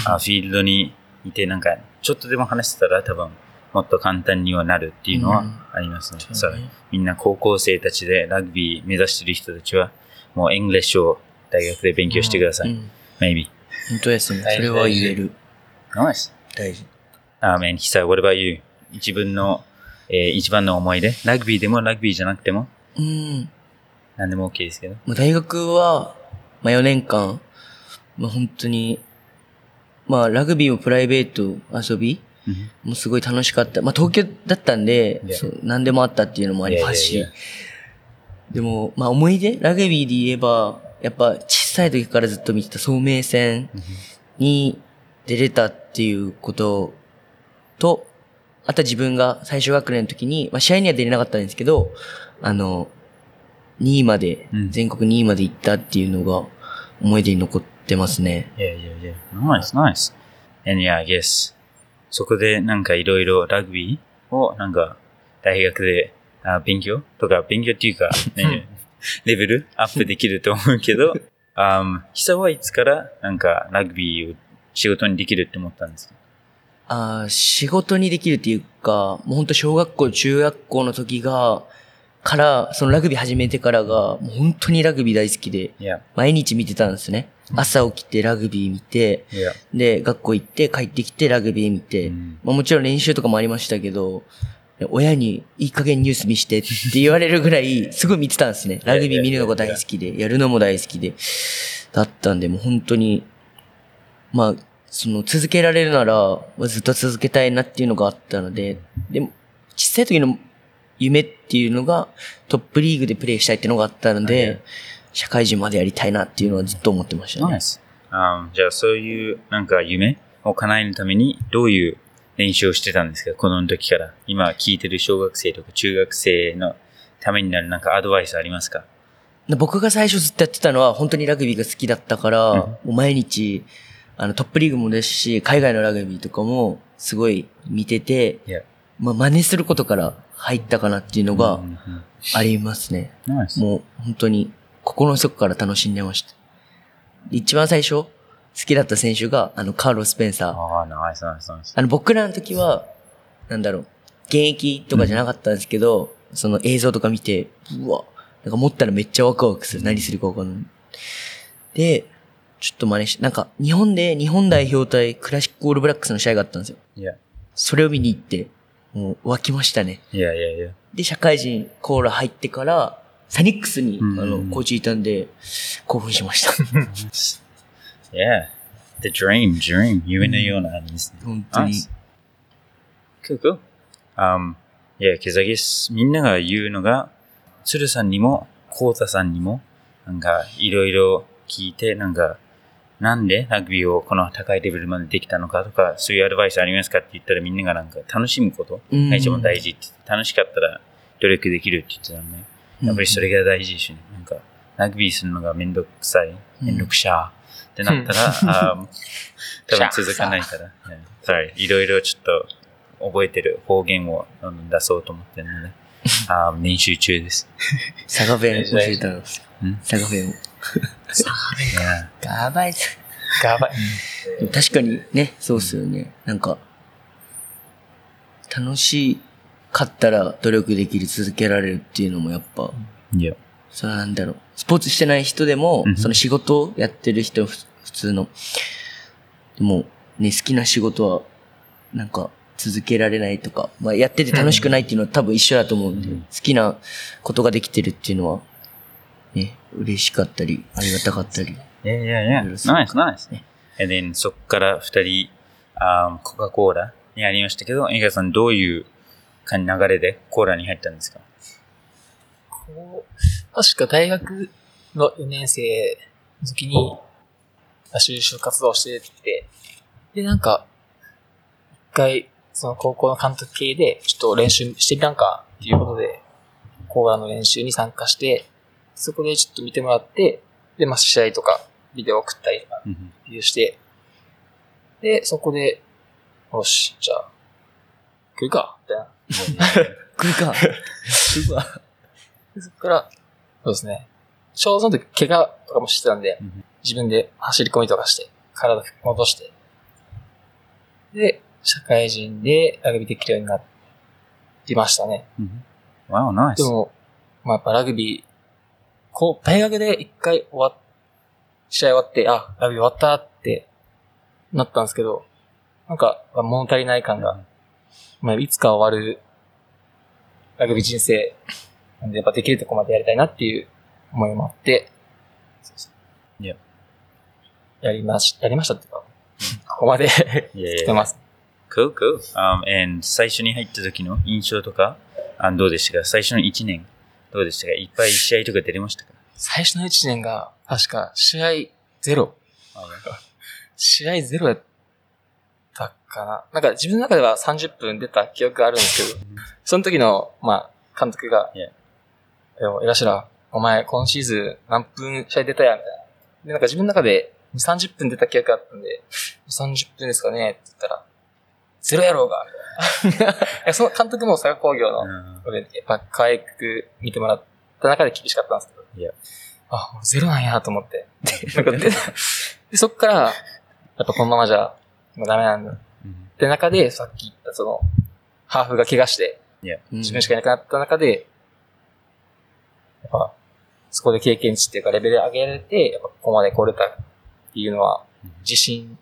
Speaker 1: あフィールドにいてなんか、ちょっとでも話してたら多分、もっと簡単にはなるっていうのはありますね。さあみんな高校生たちでラグビー目指してる人たちは、もう English を大学で勉強してください。
Speaker 3: うん。
Speaker 1: maybe.
Speaker 3: 本当ですね。それは言える。
Speaker 1: Nice.
Speaker 3: 大事。
Speaker 1: Ah, man, 久 what about you? 自分の、えー一番の思い出？ラグビーでもラグビーじゃなくても？
Speaker 3: うん。
Speaker 1: 何でも OK ですけど。
Speaker 3: まあ、大学は、まあ、4年間、まあ、本当に、まあ、ラグビーもプライベート遊びもうすごい楽しかった。まあ、東京だったんで、
Speaker 1: Yeah.
Speaker 3: そう何でもあったっていうのもありますし
Speaker 1: yeah, yeah.。
Speaker 3: でも、まあ、思い出？ラグビーで言えば、やっぱ小さい時からずっと見てた聡明戦に出れたっていうことと、あとは自分が最初学年の時に、まあ、試合には出れなかったんですけど、あの、2位まで、
Speaker 1: うん
Speaker 3: 全国2位まで行ったっていうのが思い出に残ってますね。
Speaker 1: Yeah, yeah, yeah. Nice, nice. And yeah, I guess. そこでなんかいろいろラグビーをなんか大学であ勉強？とか勉強っていうか、ね、レベル？アップできると思うけど、um, 久はいつからなんかラグビーを仕事にできるって思ったんですか？
Speaker 3: あー仕事にできるっていうか、もう本当小学校、中学校の時が、から、そのラグビー始めてからが、もう本当にラグビー大好きで、毎日見てたんですね。朝起きてラグビー見て.で、学校行って帰ってきてラグビー見て、
Speaker 1: うん。
Speaker 3: まあ、もちろん練習とかもありましたけど、親にいい加減ニュース見してって言われるぐらい、すごい見てたんですね。ラグビー見るのが大好きで、やるのも大好きで、だったんで、もう本当に、まあ、その続けられるなら、ずっと続けたいなっていうのがあったので、でも、小さい時の夢っていうのがトップリーグでプレーしたいっていうのがあったので、社会人までやりたいなっていうのはずっと思ってましたね。
Speaker 1: Nice. あじゃあそういうなんか夢を叶えるためにどういう練習をしてたんですか子供の時から。今聞いてる小学生とか中学生のためになるなんかアドバイスありますか？
Speaker 3: で僕が最初ずっとやってたのは本当にラグビーが好きだったから、もう毎日、あのトップリーグもですし、海外のラグビーとかもすごい見てて。まあ真似することから入ったかなっていうのが
Speaker 1: うんうん
Speaker 3: ありますね。もう本当に心の底から楽しんでました。一番最初好きだった選手があのカーロス・スペンサー。
Speaker 1: ああ、ナイスナイスナイス。
Speaker 3: あの僕らの時は、なんだろう、現役とかじゃなかったんですけど、その映像とか見て、うわ、なんか持ったらめっちゃワクワクする。何するかわかんない。で、ちょっと真似して、なんか日本で日本代表対クラシックオールブラックスの試合があったんですよ。
Speaker 1: いや、
Speaker 3: それを見に行って、もう湧きましたね。
Speaker 1: いやいやいや。
Speaker 3: で、社会人コーラ入ってから、サニックスに、
Speaker 1: うん
Speaker 3: あの、コーチいたんで、興奮しました。
Speaker 1: Yeah. The dream, dream. 夢のようなですね。
Speaker 3: 本当に。
Speaker 1: Nice. Cool, cool. Um, yeah, because I guess みんなが言うのが、鶴さんにも、コウタさんにも、なんか、いろいろ聞いて、なんか、なんでラグビーをこの高いレベルまでできたのかとか、そういうアドバイスありますかって言ったらみんながなんか楽しむことが一番大事って言って、楽しかったら努力できるって言ってたのね。やっぱりそれが大事ですよね。なんか、ラグビーするのがめんどくさい、めんどくしゃーってなったら、あー多分続かないから。Yeah. Sorry. いろいろちょっと覚えてる方言を出そうと思ってるので、あー練習中です。
Speaker 3: 佐賀弁教えたんですよ
Speaker 1: ん？
Speaker 3: 佐賀弁を。
Speaker 1: Yeah.
Speaker 3: ガバイズ。
Speaker 2: ガバイ。
Speaker 3: でも確かにね、そうっすよね。なんか、楽しかったら努力できる、続けられるっていうのもやっぱ、
Speaker 1: Yeah.
Speaker 3: それはなんだろう。スポーツしてない人でも
Speaker 1: うん、
Speaker 3: その仕事をやってる人、ふ普通の。でも、ね、好きな仕事は、なんか、続けられないとか、まあ、やってて楽しくないっていうのは多分一緒だと思うんで、
Speaker 1: うん
Speaker 3: 好きなことができてるっていうのは、ね、嬉しかったり、ありがたかったり。
Speaker 1: Yeah, yeah.
Speaker 3: いろいろする
Speaker 1: Nice, nice.
Speaker 3: ね
Speaker 1: And then そっから二人、あーコカ・コーラにありましたけど、エガさんどういう感じ流れでコーラに入ったんですか？
Speaker 2: こう、確か大学の4年生の時に、就職活動してて、で、なんか、一回、その高校の監督系で、ちょっと練習してみたんかっていうことで、コーラの練習に参加して、そこでちょっと見てもらって、で、まあ、試合とか、ビデオ送ったりとか、
Speaker 1: うん
Speaker 2: 理由して、で、そこで、よし、じゃあ、来るか、みたいな。
Speaker 3: 来るか。来るわ。
Speaker 2: でそこから、そうですね。ちょうどその時、怪我とかもしてたんで、
Speaker 1: うん
Speaker 2: 自分で走り込みとかして、体戻して、で、社会人でラグビーできるようになりましたね。
Speaker 1: うん Wow, nice.
Speaker 2: でも、まあ、やっぱラグビー、こう、大学で一回終わっ、試合終わって、あ、ラグビー終わったってなったんですけど、なんか、まあ物足りない感が、まあ、いつか終わるラグビー人生、なんで、やっぱできるとこまでやりたいなっていう思いもあって、
Speaker 1: いや
Speaker 2: やりまし、やりましたっていうか、ここまで来てます。
Speaker 1: Cool, cool. Um, and 最初に入った時の印象とか、あどうでしたか？最初の1年、どうでしたか？いっぱい試合とか出れましたか？
Speaker 2: 最初の1年が、確か、試合ゼロ。試合ゼロやったかな。なんか自分の中では30分出た記憶があるんですけど、その時の、まあ、監督が.いや、江頭、お前、今シーズン何分試合出たやみたいな。で、なんか自分の中で2、30分出た記憶があったんで、30分ですかねって言ったら、ゼロやろうがみたいや その監督も佐賀工業の、やっぱ可愛く見てもらった中で厳しかったんですけど。
Speaker 1: いや
Speaker 2: あ、もうゼロなんやと思って。でそっから、やっぱこのままじゃ、もうダメなんだ。
Speaker 1: うん
Speaker 2: って中で、さっき言ったその、ハーフが怪我して、自分しかいなくなった中で、やっぱ、そこで経験値っていうかレベル上げられて、やっぱここまで来れたっていうのは、自信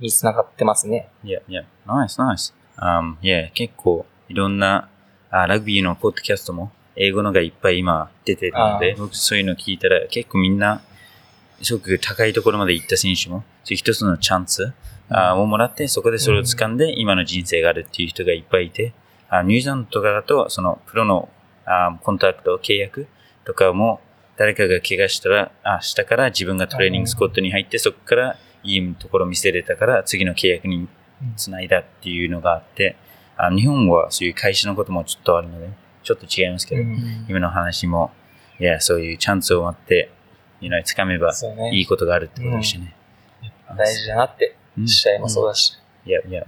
Speaker 2: につながってますね。
Speaker 1: Yeah, yeah. Nice, nice. Um, yeah, 結構いろんなあラグビーのポッドキャストも英語のがいっぱい今出てるので、僕そういうの聞いたら結構みんなすごく高いところまで行った選手も、そういう一つのチャンスあをもらって、そこでそれを掴んで、今の人生があるっていう人がいっぱいいて、あニュージーランドとかだと、そのプロのあコンタクト、契約とかも、誰かが怪我したら、あ、したから自分がトレーニングスコットに入って、そこからいいところを見せれたから、次の契約につないだっていうのがあって、あ日本はそういう会社のこともちょっとあるので、ちょっと違いますけど、
Speaker 2: うん
Speaker 1: 今の話も、いや、そういうチャンスを待って、you know 掴めば。いいことがあるってことでしたね。
Speaker 2: 大事だなって、
Speaker 1: うん
Speaker 2: 試合もそうだし。
Speaker 1: いや、いや。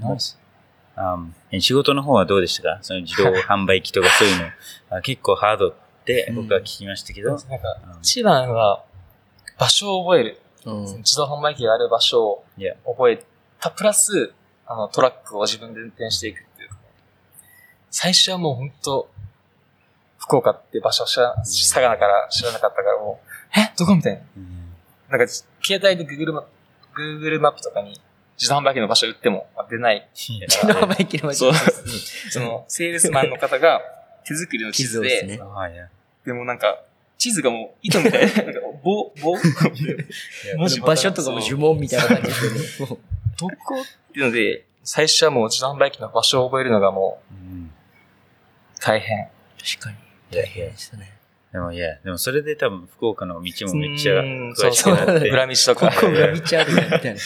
Speaker 1: Nice. あえ仕事の方はどうでしたか？その自動販売機とかそういうの。あ結構ハードって僕は聞きましたけど。
Speaker 2: なんか
Speaker 1: うん、
Speaker 2: 一番は、場所を覚える。
Speaker 3: うん。
Speaker 2: 自動販売機がある場所を覚えた、プラス、あの、トラックを自分で運転していくっていうか。最初はもう本当福岡って場所を知ら、佐賀だから知らなかったからもう、え？どこ？みたいな。
Speaker 1: うん
Speaker 2: なんか、携帯で Google マップ、Google マップとかに自動販売機の場所売ってもまあ出ない。
Speaker 1: いや
Speaker 3: 生意気な
Speaker 2: そう。その、セールスマンの方が手作りの地図で、
Speaker 3: で
Speaker 2: もなんか、地図がもう糸みたいな、なんか棒、棒
Speaker 3: 場所とかも呪文みたいな感じで
Speaker 2: どこっていうので、最初はもう自動販売機の場所を覚えるのがも
Speaker 1: う
Speaker 2: 大変。
Speaker 3: 確かに。
Speaker 1: いや
Speaker 3: 大変でしたね。
Speaker 1: でもいや、でもそれで多分福岡の道もめっちゃ
Speaker 2: うん
Speaker 1: 詳しくなって。
Speaker 2: 裏道とか。
Speaker 3: ここ裏道あるみたいな。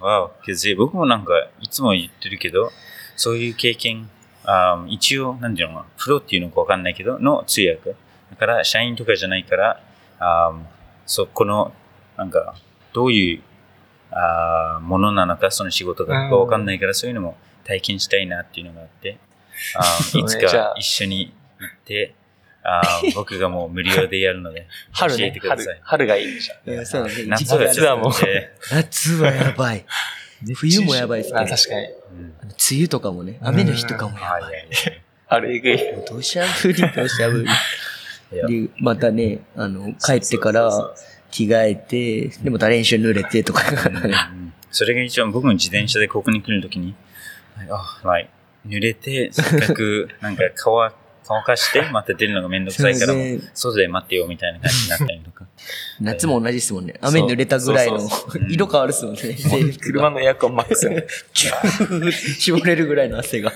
Speaker 1: あけど僕もなんかいつも言ってるけど、そういう経験、あ一応、なんていうのかな、プロっていうのかわかんないけど、の通訳。だから、社員とかじゃないから、あそこの、なんか、どういうあものなのか、その仕事が
Speaker 2: うん
Speaker 1: わかんないから、そういうのも体験したいなっていうのがあって、あ いつか一緒に行って、あ 僕がもう無料でやるので、
Speaker 2: 春
Speaker 1: 教え
Speaker 2: ね
Speaker 1: てください。
Speaker 2: 春春がいいじゃん。
Speaker 3: いやね
Speaker 1: 夏は
Speaker 2: 夏はもう
Speaker 1: え
Speaker 3: 夏はやばい。冬もやばいですね。
Speaker 2: あ確かに。
Speaker 3: 梅雨とかもね、雨の日とかもやばい。
Speaker 1: やいや
Speaker 2: 春えぐい。
Speaker 3: 土砂降り、土砂降り。で、またね、あの、帰ってから着替えて、で、また練習濡れてとか。
Speaker 1: うんそれが一番僕も自転車でここに来るときに、あ、like 濡れて、せっかく なんか乾乾かして、また出るのがめんどくさいから、外で待ってよみたいな感じになったりとか。
Speaker 3: 夏も同じですもんね。雨に濡れたぐらいの 色変わるっすもんね。
Speaker 2: 車のエアコンマックス。
Speaker 3: 絞れるぐらいの汗が。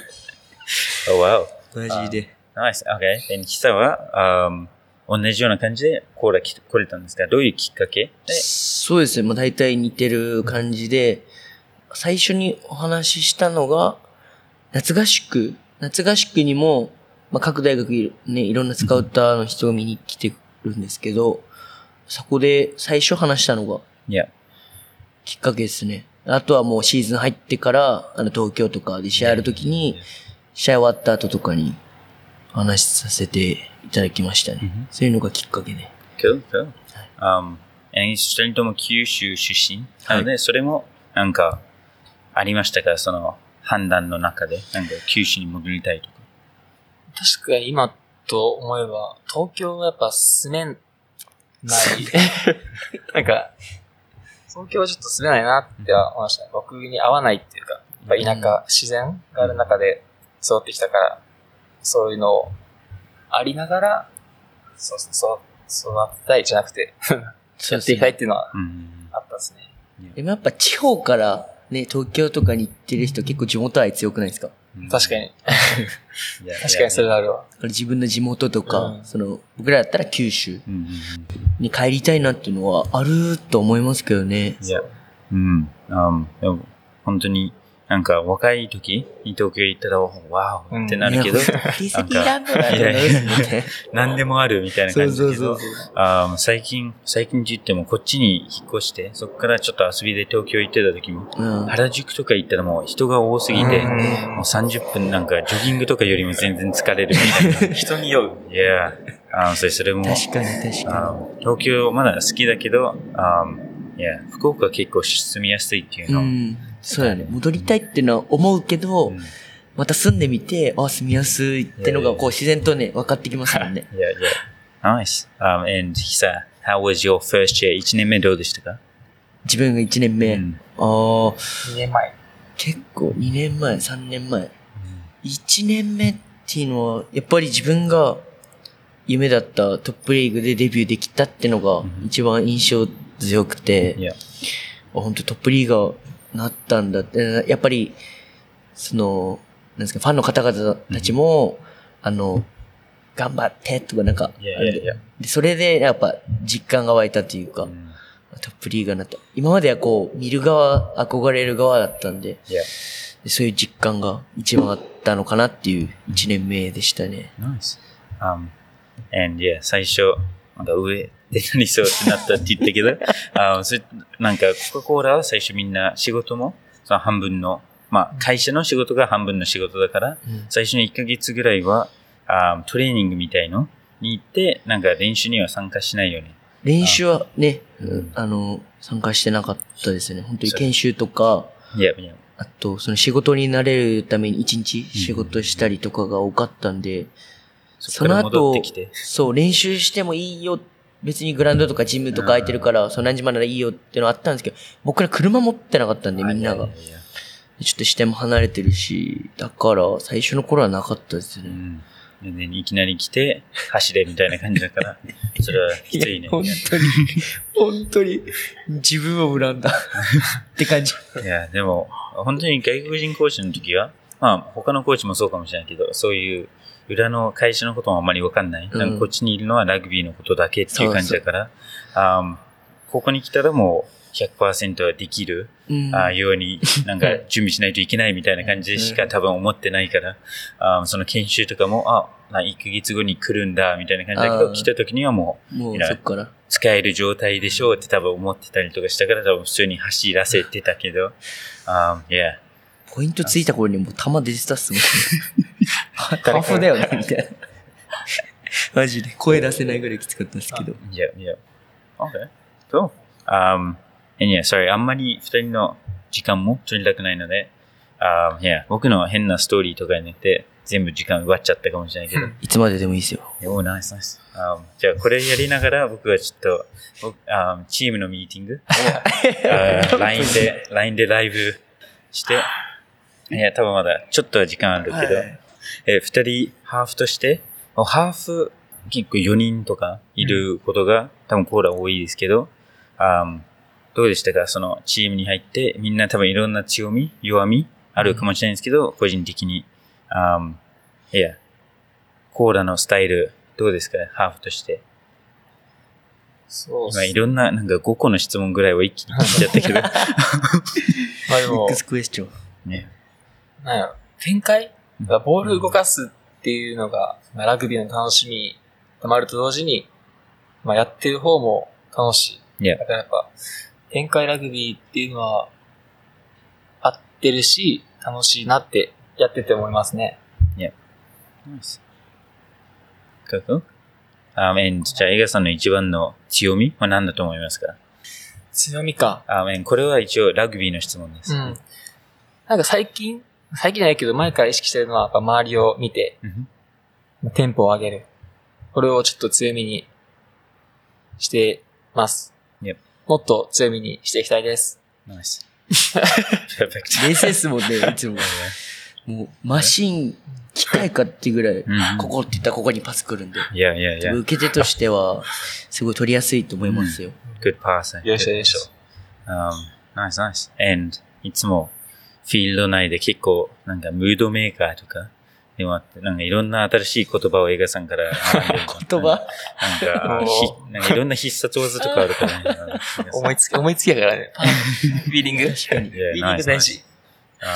Speaker 1: oh wow.
Speaker 3: マジで。
Speaker 1: Nice. Okay. Then キサは、um, 同じような感じでコーラ来来れたんですが、どういうきっかけ？で、
Speaker 3: そうですね。まあ大体似てる感じで、最初にお話ししたのが、夏合宿。夏合宿にも、まあ各大学いるね、いろんなスカウターの人が見に来てるんですけど、そこで最初話したのが
Speaker 1: いや、
Speaker 3: きっかけですね。あとはもうシーズン入ってから、あの東京とかで試合あるときに、試合終わった後とかに話させていただきましたね。そういうのがきっかけで。
Speaker 1: cool, cool. Um, え二人とも九州出身なので、それもなんかありましたか？その判断の中で、なんか九州に戻りたいとか。
Speaker 2: 確かに今と思えば、東京はやっぱ住めない。なんか、東京はちょっと住めないなっては思いましたね。僕に合わないっていうか、やっぱ田舎、自然がある中で育ってきたから、そういうのをありながら、そうそう、そう、育てたいじゃなくて、やっていきたいっていうのは
Speaker 1: うん。
Speaker 2: あったですね。
Speaker 3: でもやっぱ地方からね、東京とかに行ってる人結構地元愛強くないですか？
Speaker 2: 確かに。確かにそれはあるわ。
Speaker 3: 自分の地元とか、
Speaker 2: うん
Speaker 3: その、僕らだったら九州
Speaker 1: うんうん
Speaker 3: に帰りたいなっていうのはあると思いますけどね。
Speaker 1: いや、うん。um, でも本当になんか若い時に東京行ったら、わおってなるけど、
Speaker 3: いや定石いらんなるん。
Speaker 1: 何でもあるみたいな感じだけど
Speaker 3: そうそう、そう。
Speaker 1: あー最近、最近って言ってもこっちに引っ越して、そこからちょっと遊びで東京行ってた時も、
Speaker 3: うん。
Speaker 1: 原宿とか行ったらもう人が多すぎて、
Speaker 2: うん
Speaker 1: もう30分なんかジョギングとかよりも全然疲れるみたいな。
Speaker 2: 人に酔う。
Speaker 1: いや、あのそれそれも、
Speaker 3: 確かに確か
Speaker 1: あの東京まだ好きだけど、あいや、福岡は結構住みやすいっていう
Speaker 3: に。
Speaker 1: の。
Speaker 3: うん。そうやね。戻りたいっていうのは思うけど、
Speaker 1: うん
Speaker 3: また住んでみて、あ、住みやすいってのがこう自然とね、分かってきますもんね。
Speaker 1: Yeah, yeah. Nice. Um, and さ、how was your first year? 1年目どうでしたか？
Speaker 3: 自分が1年目。
Speaker 1: うん
Speaker 3: ああ、
Speaker 2: 2年前。
Speaker 3: 結構2年前、3年前。1年目っていうのは、やっぱり自分が、夢だったトップリーグでデビューできたってのが一番印象強くて、
Speaker 1: Yeah.
Speaker 3: あ本当トップリーガーなったんだって、やっぱり、その、なんですか、ファンの方々たちも、あの、頑張ってとかなんか、
Speaker 1: Yeah, yeah,
Speaker 3: で
Speaker 1: yeah.
Speaker 3: でそれでやっぱ実感が湧いたというか、
Speaker 1: Mm.
Speaker 3: トップリーガーになった。今まではこう、見る側、憧れる側だったんで、そういう実感が一番あったのかなっていう一年目でしたね。
Speaker 1: Nice. Um, and yeah, 最初、なんか上でなりそうってなったって言ったけど、あそれなんかコカ・コーラは最初みんな仕事もその半分の、まあ会社の仕事が半分の仕事だから、
Speaker 3: うん
Speaker 1: 最初の1ヶ月ぐらいはあトレーニングみたいのに行って、なんか練習には参加しないよね。
Speaker 3: 練習はね、
Speaker 1: うん
Speaker 3: あの、参加してなかったですね。本当に研修とか.あと、その仕事になれるために一日仕事したりとかが多かったんで、その後そう、練習してもいいよ。別にグラウンドとかジムとか空いてるから、その何時までならいいよっていうのあったんですけど、僕ら車持ってなかったんで、みんなが
Speaker 1: い。やいやいや
Speaker 3: ちょっと視点も離れてるし、だから、最初の頃はなかったですね。
Speaker 1: うん。でね、いきなり来て、走れみたいな感じだから、それはきついね。
Speaker 3: 本当に、本当に、自分を恨んだ。って感じ。
Speaker 1: いや、でも、本当に外国人コーチの時は、まあ、他のコーチもそうかもしれないけど、そういう裏の会社のこともあんまりわかんない。
Speaker 3: うん。
Speaker 1: なんかこっちにいるのはラグビーのことだけっていう感じだから、あーここに来たらもう100%はできる、
Speaker 3: うん。
Speaker 1: あーように、なんか準備しないといけないみたいな感じでしか多分思ってないから、あーその研修とかも、あ、な1ヶ月後に来るんだ、みたいな感じだけど、来た時にはもう、
Speaker 3: もう
Speaker 1: いや
Speaker 3: そっから。
Speaker 1: 使える状態でしょうって多分思ってたりとかしたから多分普通に走らせてたけど、あーいや、
Speaker 3: ポイントついた頃にもう弾出てたっすもん。ハーフだよね、みたいな。マジで。声出せないぐらいきつかったんですけど。
Speaker 1: Yeah, yeah. Okay. Cool. Um, and yeah, sorry, あんまり二人の時間も取りたくないので、um, yeah, 僕の変なストーリーとかにねて全部時間奪っちゃったかもしれないけど。
Speaker 3: いつまででもいいですよ。
Speaker 1: おー、ナイスナイス。Um, じゃあこれやりながら僕はちょっと、僕 um, チームのミーティングを、uh, LINE で、LINE でライブして、いや、多分まだちょっとは時間あるけど、
Speaker 3: はい。
Speaker 1: えー二人ハーフとして、ハーフ結構4人とかいることが、多分コーラ多いですけど、あーどうでしたか？そのチームに入って、みんな多分いろんな強み、弱みあるかもしれないんですけど、個人的に、あーいや、コーラのスタイル、どうですか？ハーフとして。
Speaker 2: そう
Speaker 1: 今いろんな、なんか5個の質問ぐらいを一気に聞いちゃったけど。
Speaker 2: ま あでも。
Speaker 3: クエスチョン。
Speaker 1: ね、
Speaker 2: なんやろ、展開？ボール動かすっていうのが、まあ、ラグビーの楽しみでもあると同時に、まあ、やってる方も楽しい。だからやっぱ、展開ラグビーっていうのは、合ってるし、楽しいなってやってて思いますね。
Speaker 1: Nice. Cool. Um, and じゃあ、エガさんの一番の強み？は何だと思いますか？
Speaker 2: 強みか。
Speaker 1: um, and これは一応ラグビーの質問です。
Speaker 2: うん。なんか最近、最近じゃないけど前から意識してるのは、やっぱ周りを見て、
Speaker 1: うん
Speaker 2: テンポを上げる。これをちょっと強みにしてます。
Speaker 1: Yep.
Speaker 2: もっと強みにしていきたいです。
Speaker 1: Nice. Perfect.
Speaker 3: 冷静っすもんね、いつも。もう、マシン、機械かっていうぐらい、
Speaker 1: うん
Speaker 3: ここって言ったらここにパス来るんで。
Speaker 1: いやいやいや。
Speaker 3: 受け手としては、すごい取りやすいと思いますよ。
Speaker 1: Good pass.
Speaker 2: よいしょよいしょ。
Speaker 1: Um, nice, nice. And いつもフィールド内で結構なんかムードメーカーとかでもあって、なんかいろんな新しい言葉を映画さんから学んでる
Speaker 3: 言葉？
Speaker 1: なんか、ひなんかいろんな必殺技とかあるからね。
Speaker 2: 思いつき、思いつきやからね。フィーリング。
Speaker 3: 確かに。
Speaker 2: フィーリング大事。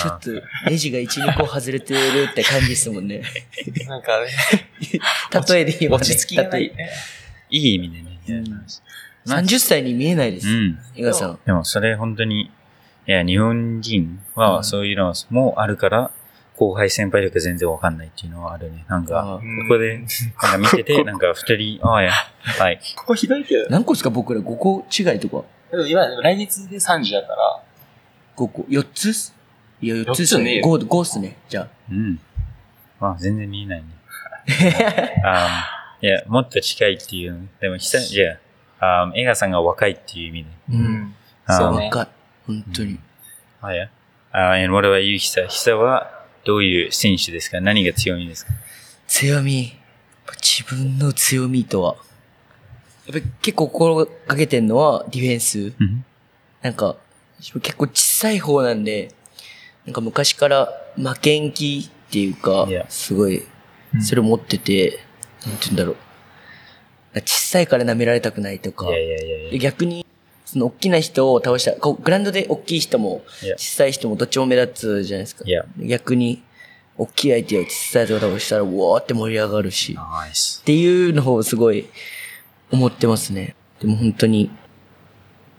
Speaker 3: ちょっと、ネジが1、2個外れてるって感じですもんね。
Speaker 2: なんかね、
Speaker 3: 例えで言えば、ね、
Speaker 2: 落ち着きがないね。
Speaker 1: いい意味でね。
Speaker 3: うん30歳に見えないです。
Speaker 1: うん。
Speaker 3: 江川さん。
Speaker 1: でもそれ本当に、いや、日本人はそういうのもあるから、後輩先輩とか全然わかんないっていうのはあるね。なんか、
Speaker 3: あ
Speaker 1: ここで、なんか見てて、なんか二人、ああや、はい。
Speaker 2: ここひどいけど。
Speaker 3: 何個ですか僕ら？5個違いとか。
Speaker 2: でも今、来月で30だから、
Speaker 3: 5個。4つっす？いや、4つっすね。
Speaker 2: 四つね
Speaker 3: 5, 5っすね。じゃ
Speaker 1: うん。まあ、全然見えないね。あいや、もっと近いっていうの。でも、ひさ、いや、あ映画さんが若いっていう意味で。
Speaker 3: あ。うん。
Speaker 1: あ
Speaker 2: そうね
Speaker 3: 若い。本当に。
Speaker 1: あや。あ、and what about you, ひさ。ひさは、どういう選手ですか？何が強みですか？
Speaker 3: 強み。ぱ自分の強みとは、やっぱり結構心がけてんのはディフェンス。
Speaker 1: うん
Speaker 3: なんか、結構小さい方なんで、なんか昔から負けん気っていうかすごい、それを持ってて、なんて言うんだろう。小さいから舐められたくないとか
Speaker 1: い、やいやいやいや
Speaker 3: で逆に、その大きな人を倒した、こうグラウンドで大きい人も.小さい人もどっちも目立つじゃないですか。逆に、大きい相手を小さい人を倒したら、うわーって盛り上がるし。っていうのをすごい思ってますね。でも本当に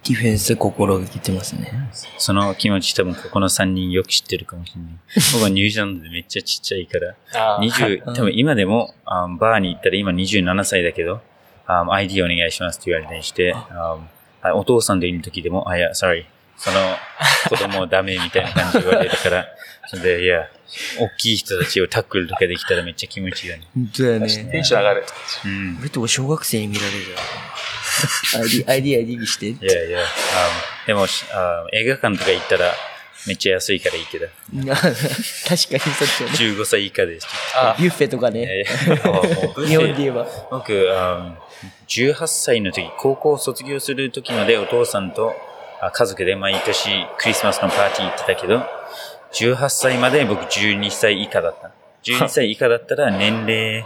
Speaker 3: ディフェンス心がけてますね。
Speaker 1: その気持ち多分ここの3人よく知ってるかもしれない。僕はニュージーランドでめっちゃちっちゃいから、
Speaker 2: あー
Speaker 1: 20、多分今でも、あバーに行ったら今27歳だけど、あ ID お願いしますって言われたりして、ああお父さんでいる時でも、あ、いや、sorry、その子供ダメみたいな感じで言われるから、それで、いや、大きい人たちをタックルとかできたらめっちゃ気持ちいいよね。
Speaker 3: 本当だよ
Speaker 2: テン
Speaker 3: ね。
Speaker 2: ション上がる。
Speaker 1: うん。
Speaker 3: 俺とか小学生に見られるよ。ID、ID、ID にして。
Speaker 1: いやいや、あでも、あ映画館とか行ったらめっちゃ安いからいいけど、
Speaker 3: 確かにそっちはね。
Speaker 1: 15歳以下です。
Speaker 2: あ
Speaker 3: ビュッフェとかね。日本で言えば。
Speaker 1: 僕、あ18歳の時、高校卒業する時までお父さんとあ家族で毎年クリスマスのパーティー行ってたけど、18歳まで僕12歳以下だった。12歳以下だったら年齢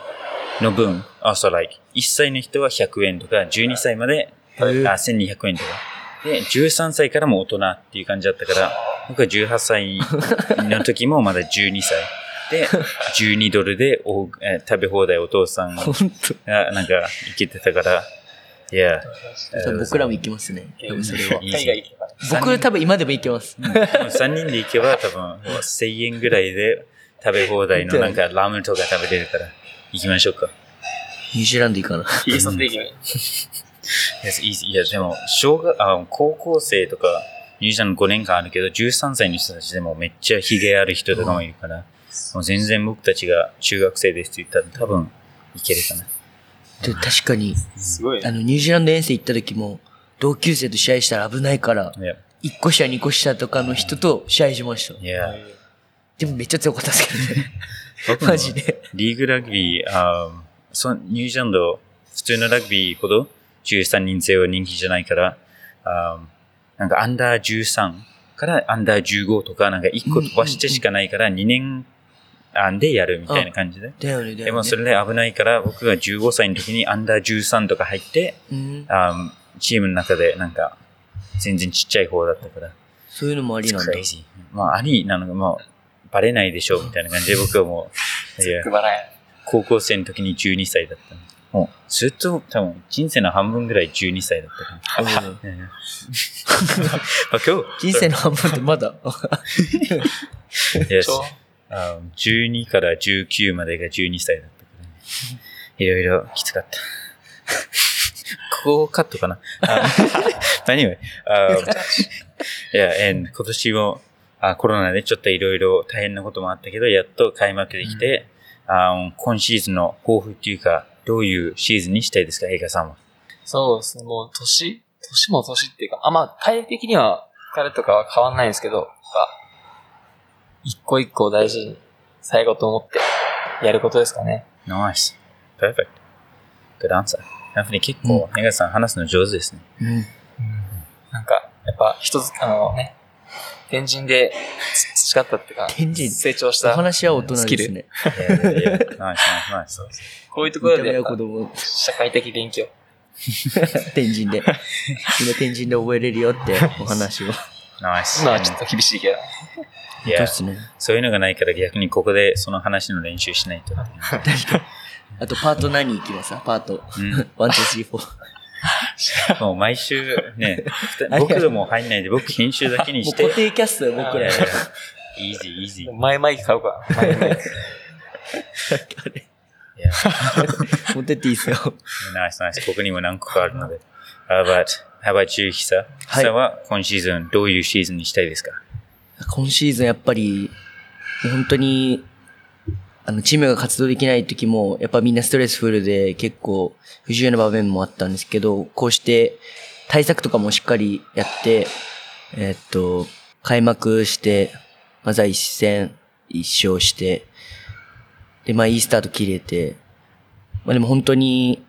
Speaker 1: の分、あ、そう、like、1歳の人は100円とか、12歳まで、あ1200円とか。で、13歳からも大人っていう感じだったから、僕は18歳の時もまだ12歳。で、12ドルでおえー食べ放題お父さん
Speaker 3: 本
Speaker 1: がなんか行けてたから、いや、
Speaker 3: 当。僕らも行きますね。多分それは。
Speaker 2: 海外行けば。
Speaker 3: 僕多分今でも行けます。
Speaker 1: 3人で行けば多分1000円ぐらいで食べ放題のなんかラーメンとか食べれるから、行きましょうか。
Speaker 3: ニュージーランド行かな。
Speaker 2: 警察的に。
Speaker 1: Yes, easy. いや、でも、小学、あ高校生とか、ニュージーランド5年間あるけど、13歳の人たちでもめっちゃヒゲある人とかもいるから、もう全然僕たちが中学生ですって言ったら多分いけるかな。
Speaker 3: で確かに、
Speaker 2: すごい
Speaker 3: あの、ニュージーランド遠征行った時も、同級生と試合したら危ないから、
Speaker 1: いや、
Speaker 3: 1個下2個下とかの人と試合しました。
Speaker 1: いや、
Speaker 3: でもめっちゃ強かったですけどね。マジで。
Speaker 1: リーグラグビー、あそニュージーランド、普通のラグビーほど13人制は人気じゃないから、あなんかアンダー13からアンダー15とか、なんか1個飛ばしてしかないから2年間でやるみたいな感じで。
Speaker 3: だよね、だよね。
Speaker 1: でもそれで危ないから、僕が15歳の時にアンダー13とか入って、
Speaker 3: うん。
Speaker 1: あチームの中でなんか全然ちっちゃい方だったから。
Speaker 3: そういうのもありなんだ。
Speaker 1: まあ、ありなのがもうバレないでしょうみたいな感じで僕はもう。高校生の時に12歳だったの。もう、ずっと多分人生の半分ぐらい12歳だったから。
Speaker 3: うん
Speaker 1: うんまあ今日、
Speaker 3: 人生の半分ってまだ
Speaker 1: ？Yes
Speaker 2: 超
Speaker 1: あ12から19までが12歳だったからね。いろいろきつかった。ここカットかな？あ Anyway, um, yeah, and 今年もあコロナでちょっといろいろ大変なこともあったけど、やっと開幕できて、あ今シーズンの抱負っていうか、どういうシーズンにしたいですか、映画さんは？
Speaker 2: そうですね、もう年、年も年っていうか、あ、まあ、体力的には疲れとかは変わんないんですけど、一個一個大事に最後と思ってやることですかね。
Speaker 1: Nice. Perfect. Good answer. やっぱり結構、映画さん話すの上手ですね。
Speaker 3: うん。
Speaker 2: なんか、やっぱ一つ、あのね、天神で培ったっていうか、
Speaker 3: 天神お
Speaker 2: 成長した。
Speaker 3: 話は大人ですね。
Speaker 1: ナイスナイスナイス。
Speaker 2: こういうところで社会的勉強。
Speaker 3: 天神で。今天神で覚えれるよってお話を。
Speaker 1: ナイス。
Speaker 2: 今はちょっと厳しいけど。
Speaker 1: いや
Speaker 3: そうっ、すね。
Speaker 1: そういうのがないから逆にここでその話の練習しないと。
Speaker 3: あとパート何行きます？パート。
Speaker 1: うん
Speaker 3: one、two、three、four。
Speaker 1: もう毎週ね、僕でも入んないで僕編集だけに
Speaker 3: もう
Speaker 1: して。
Speaker 3: 固定キャストよ、僕ら。
Speaker 1: イージーイージー。
Speaker 2: 前マイク買うか。前マイク。
Speaker 1: いや、
Speaker 3: 持ってっていいっすよ。
Speaker 1: ナイスナイス。僕にも何個かあるので。How about, how about you, ヒサヒサは今シーズンどういうシーズンにしたいですか？
Speaker 3: 今シーズンやっぱり、もう本当に、あの、チームが活動できない時も、やっぱみんなストレスフルで結構不自由な場面もあったんですけど、こうして対策とかもしっかりやって、えっと、開幕して、まずは一戦、一勝して、で、まあいいスタート切れて、まあでも本当に、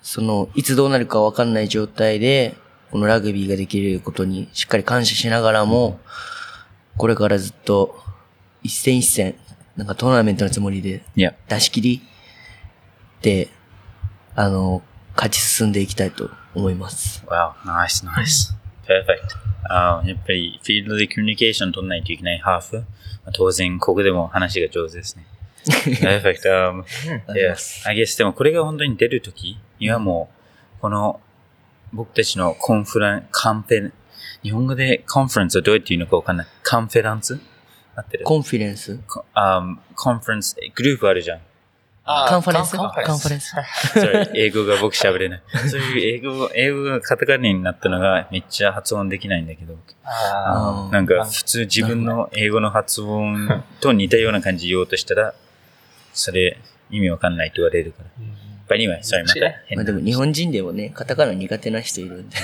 Speaker 3: その、いつどうなるかわかんない状態で、このラグビーができることにしっかり感謝しながらも、これからずっと、一戦一戦、なんかトーナメントのつもりで、
Speaker 1: Yeah.
Speaker 3: 出し切りで、あの、勝ち進んでいきたいと思います。
Speaker 1: Wow, nice, nice. Perfect. あやっぱりフィールドでコミュニケーション取らないといけないハーフ。まあ当然、ここでも話が上手ですね。Perfect. Um,
Speaker 3: あ
Speaker 1: yes. I guess でもこれが本当に出るときにはもう、この僕たちのコンフラン、カンフェ、日本語で conference はどうやって言うのかわかんない。カンフェランス？合ってる
Speaker 3: コンフィデンス
Speaker 1: コあ conference、グループあるじゃん。
Speaker 2: あー
Speaker 3: カンファレンス？
Speaker 2: カンファレンス。
Speaker 1: 英語が僕喋れない。そういう英語、英語がカタカナになったのがめっちゃ発音できないんだけど。
Speaker 2: あ
Speaker 1: なんか普通自分の英語の発音と似たような感じ言おうとしたら、それ意味わかんないと言われるから。But anyway, sorry, また変な
Speaker 3: まあで。も日本人でもね、カタカナ苦手な人いるんで。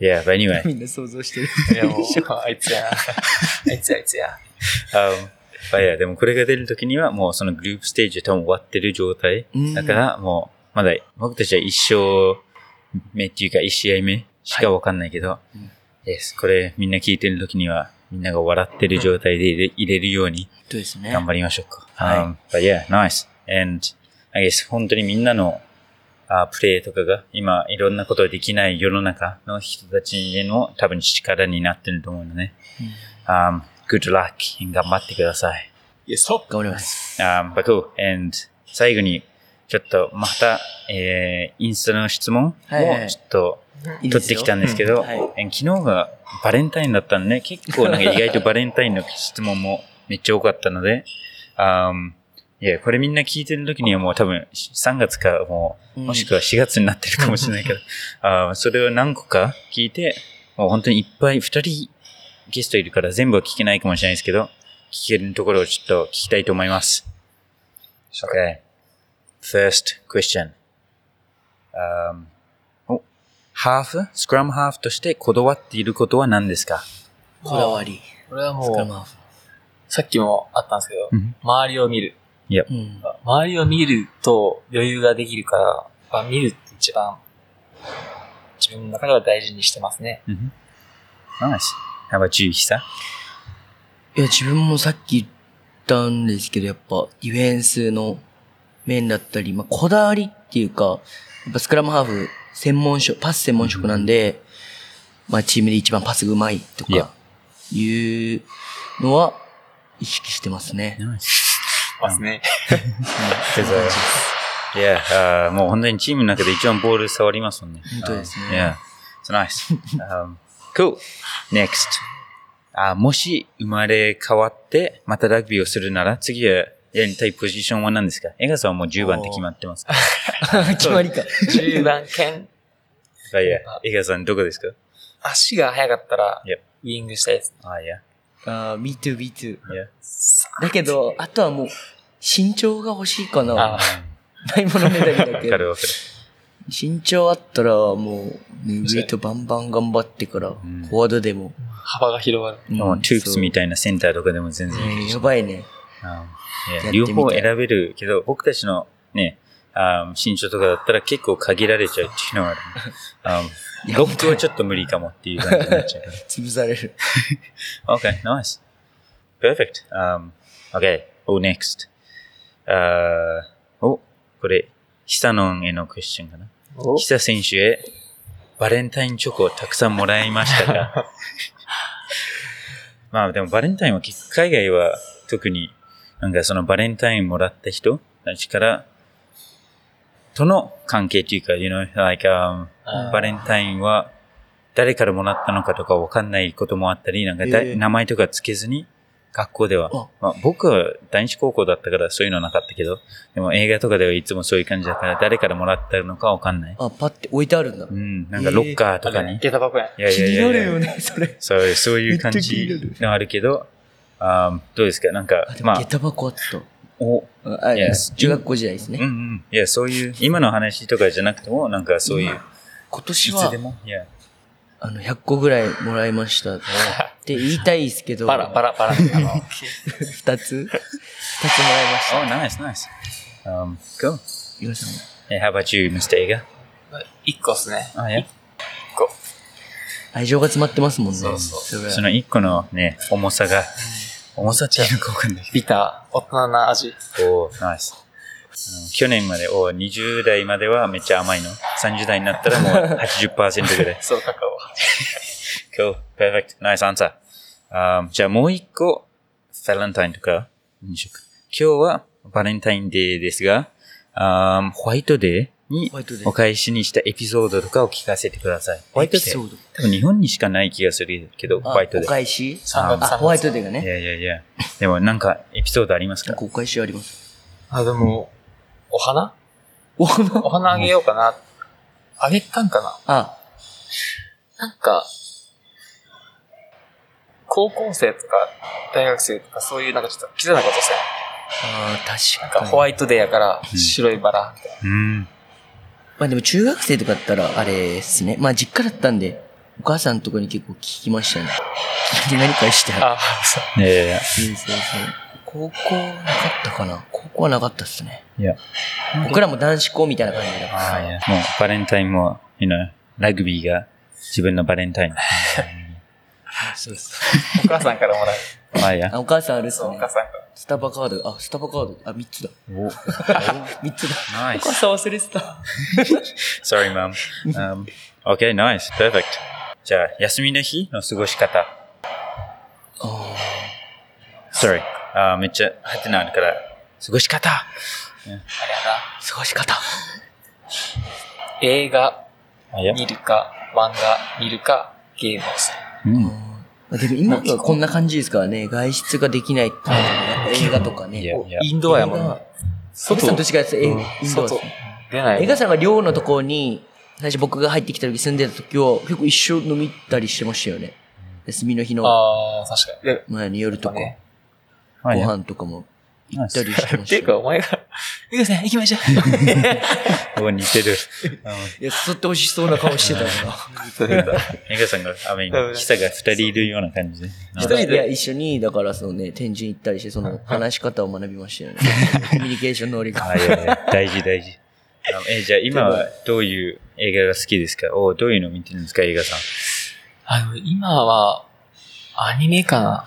Speaker 1: Um, yeah, but anyway.
Speaker 3: みんな想像してる。
Speaker 2: いや、もう、あいつや。あいつや、あいつや。
Speaker 1: Um, but yeah, でもこれが出るときにはもうそのグループステージ多分終わってる状態
Speaker 3: うん。
Speaker 1: だからもう、まだ僕たちは一生目っていうか一試合目しかわかんないけど、
Speaker 3: うん
Speaker 1: yes, これみんな聞いてるときにはみんなが笑ってる状態で入れ入れるように
Speaker 3: そうですね。
Speaker 1: 頑張りましょうか。
Speaker 3: はい
Speaker 1: Um, but yeah, nice. And I guess 本当にみんなのあプレイとかが今いろんなことができない世の中の人たちへの多分力になってると思うので、um, good luck 頑張ってください。
Speaker 2: いや、そう。
Speaker 3: 頑張ります。
Speaker 1: Um, but cool. And 最後にちょっとまた、えー、インスタの質問を
Speaker 3: はいはい
Speaker 1: ちょっと取ってきたんですけど、
Speaker 3: うんはい
Speaker 1: え昨日がバレンタインだったんで、結構なんか意外とバレンタインの質問もめっちゃ多かったので、um, いや、これみんな聞いてる時にはもう多分3月かもう、
Speaker 3: うん
Speaker 1: もしくは4月になってるかもしれないけど、あーそれを何個か聞いて、もう本当にいっぱい2人ゲストいるから全部は聞けないかもしれないですけど、聞けるところをちょっと聞きたいと思います。Okay. First question. Um, お、ハーフスクラムハーフとしてこだわっていることは何ですか？
Speaker 3: こだわり。
Speaker 2: これはもう。さっきもあったんですけど、
Speaker 1: うん
Speaker 2: 周りを見る。
Speaker 3: うん。
Speaker 2: 周りを見ると余裕ができるから、まあ、見るって一番、自分の中では大事にしてますね。
Speaker 1: Nice. How about you, ヒサ
Speaker 3: いや、自分もさっき言ったんですけど、やっぱ、ディフェンスの面だったり、まあ、こだわりっていうか、やっぱスクラムハーフ専門職、パス専門職なんで、まあ、チームで一番パスが上手いとか、いうのは意識してますね。
Speaker 1: Nice.
Speaker 2: ますね。
Speaker 1: Because, uh, yeah, uh, もう本当にチームの中で一番ボール触りますもんね。
Speaker 3: 本当ですね
Speaker 1: Um, yeah. It's nice. Um, cool. Next. あもし生まれ変わってまたラグビーをするなら次はやりたいポジションは何ですか？エガさんはもう10番って決まってますか？
Speaker 3: 決まりか。
Speaker 2: 10番兼、
Speaker 1: あいや、エガさんどこですか？
Speaker 2: 足が速かったら.ウィングしたいです。
Speaker 1: あいや。
Speaker 3: あー me too, me too.
Speaker 1: いや。
Speaker 3: だけど、あとはもう、身長が欲しいかな。
Speaker 2: あ
Speaker 3: ないものねだりだ
Speaker 1: わ
Speaker 3: けど。身長あったら、もう、ね、ウェイトバンバン頑張ってから、
Speaker 1: ん
Speaker 3: フォワードでも。
Speaker 2: 幅が広がる。
Speaker 1: もうトゥークスみ
Speaker 3: た
Speaker 1: たいなセンターとかでも全然いい
Speaker 3: いやばいね。
Speaker 1: 両方選べるけど、僕たちのね、あ身長とかだったら結構限られちゃうっていうのはある。あロックはちょっと無理かもっていう感じになっちゃうから。
Speaker 3: 潰される。
Speaker 1: Okay, nice. Perfect. Um, okay. Oh, next. Uh, お、これ、ヒサノンへのクエスチョンかな？
Speaker 2: お
Speaker 1: ヒサ選手へバレンタインチョコをたくさんもらいましたか？まあでもバレンタインは結構海外は特になんかそのバレンタインもらった人たちからとの関係というか、you know, like, um, バレンタインは誰からもらったのかとかわかんないこともあったり、なんかだ、
Speaker 3: ええ
Speaker 1: 名前とかつけずに学校では
Speaker 3: あ、
Speaker 1: まあ、僕は男子高校だったからそういうのなかったけど、でも映画とかではいつもそういう感じだから誰からもらったのかわかんない。
Speaker 3: あ、パって置いてあるんだ
Speaker 1: う。ん、なんかロッカーとかに。
Speaker 2: 下駄箱やん。
Speaker 1: いやい
Speaker 3: 気に
Speaker 1: やいやや
Speaker 3: ないるよね、それ。
Speaker 1: そう、そういう感じ
Speaker 3: る
Speaker 1: のあるけど、あーどうですか？なんかまあ、
Speaker 3: 下駄箱あった。
Speaker 1: お、
Speaker 3: あ、あ
Speaker 1: Yes
Speaker 3: 中学校時代ですね。
Speaker 1: うんうん。いや、そういう、今の話とかじゃなくても、なんかそういう、
Speaker 3: 今年は
Speaker 1: いつで、も、いや、
Speaker 3: あの、100個ぐらいもらいました。って 言いたいですけど、
Speaker 2: バラ、バラ、バラ。あの、
Speaker 3: 二つ？二つもらいました。
Speaker 1: お、ナイスナイス。Um, cool.
Speaker 3: 伊賀さんは
Speaker 1: Hey, how about you, Mr. Ega?
Speaker 2: 一個っすね。
Speaker 1: Oh, yeah.
Speaker 2: 一個。
Speaker 3: 愛情が詰まってますもんね。
Speaker 2: そうそう
Speaker 1: その一個のね、重さが、重さってい。うのかわかんない。
Speaker 2: ビター、大人な味。
Speaker 1: おー、ナイス。去年まで、お20代まではめっちゃ甘い。の。30代になったらもう80%ぐらい。
Speaker 2: そう、カカオ。
Speaker 1: cool, perfect, nice answer. あーじゃあもう一個、バレンタインとか今日はバレンタインデーですが、あホワイトデーに
Speaker 3: ホワイトデー
Speaker 1: お返しにしたエピソードとかを聞かせてください。ホワイトデー
Speaker 3: エピソード
Speaker 1: 多分日本にしかない気がするけど、ホ
Speaker 3: あお
Speaker 1: ワイトデー。
Speaker 3: 返し？あ、ホワイトデーが
Speaker 1: い
Speaker 3: ね。
Speaker 1: やいやいや。でもなんかエピソードありますか？
Speaker 3: なんかお返しあります？
Speaker 2: あ、でも、お花？
Speaker 3: お花？
Speaker 2: お花あげようかな。あげたんかな
Speaker 3: あ、
Speaker 2: なんか、高校生とか大学生とかそういうなんかちょっとキザなことさ、
Speaker 3: あー
Speaker 2: なん
Speaker 3: 確かに。
Speaker 2: かホワイトデーやから
Speaker 1: うん
Speaker 2: 白いバラみたいな。
Speaker 1: うん。
Speaker 3: まあでも中学生とかだったらあれですね。まあ実家だったんで、お母さんとこに結構聞きましたね。で何返してある
Speaker 2: あ、そう。
Speaker 1: いやいやいや。
Speaker 3: そうそうそう。高校なかったかな高校はなかったっすね。
Speaker 1: いや。
Speaker 3: 僕らも男子校みたいな感じで。
Speaker 1: ああ、いや。もうバレンタインも、you know、ラグビーが自分のバレンタイン。
Speaker 3: そうです。
Speaker 2: お母さんからもらう。
Speaker 1: ああ、いや
Speaker 3: あ、。お母さんあるっす
Speaker 2: そう、お
Speaker 3: ね
Speaker 2: 母。さん。
Speaker 3: スタバカード。あ、スタバカード。あ、3つだ。
Speaker 1: お、
Speaker 3: 3つだ。
Speaker 1: ナイス。
Speaker 3: さん忘れてた。
Speaker 1: Sorry, mom. Um, okay, nice. Perfect. じゃあ、休みの日の過ごし方。
Speaker 3: あ
Speaker 1: Sorry. あーめっちゃ、はてなあるから、過ごし方
Speaker 2: あれや
Speaker 3: ー過ごし方。
Speaker 2: な。映画
Speaker 1: あ、いや。
Speaker 2: 見るか、漫画見るか、ゲームをする。
Speaker 1: うん。
Speaker 3: まあでも今はこんな感じですからね。外出ができない映画とかね。
Speaker 2: インドアやもんね。
Speaker 3: 外さんと違って、えインドア。
Speaker 2: 出ない。
Speaker 3: 映画さんが寮のところに、最初僕が入ってきた時住んでた時は、結構一緒飲みたりしてましたよね。休みの日の
Speaker 2: ああ、確かに。で
Speaker 3: 前に夜とか、ご飯とかも行ったりしてま
Speaker 2: っていうか。お前が、映画さん行きましょう。
Speaker 1: お似てる。
Speaker 3: いや、誘ってほしそうな顔してたよ
Speaker 1: エガさんが、あ、メイン、ヒサが二人いるような感じで。
Speaker 3: な。
Speaker 2: 一人で？
Speaker 3: いや、一緒に、だからそのね、天神行ったりして、その話し方を学びましたよね。コミュニケーション能力。
Speaker 1: 大事大事。あえ、じゃあ今はどういう映画が好きですか？おどういうの見てるんですか？映画さん。
Speaker 2: あの、今は、アニメかな。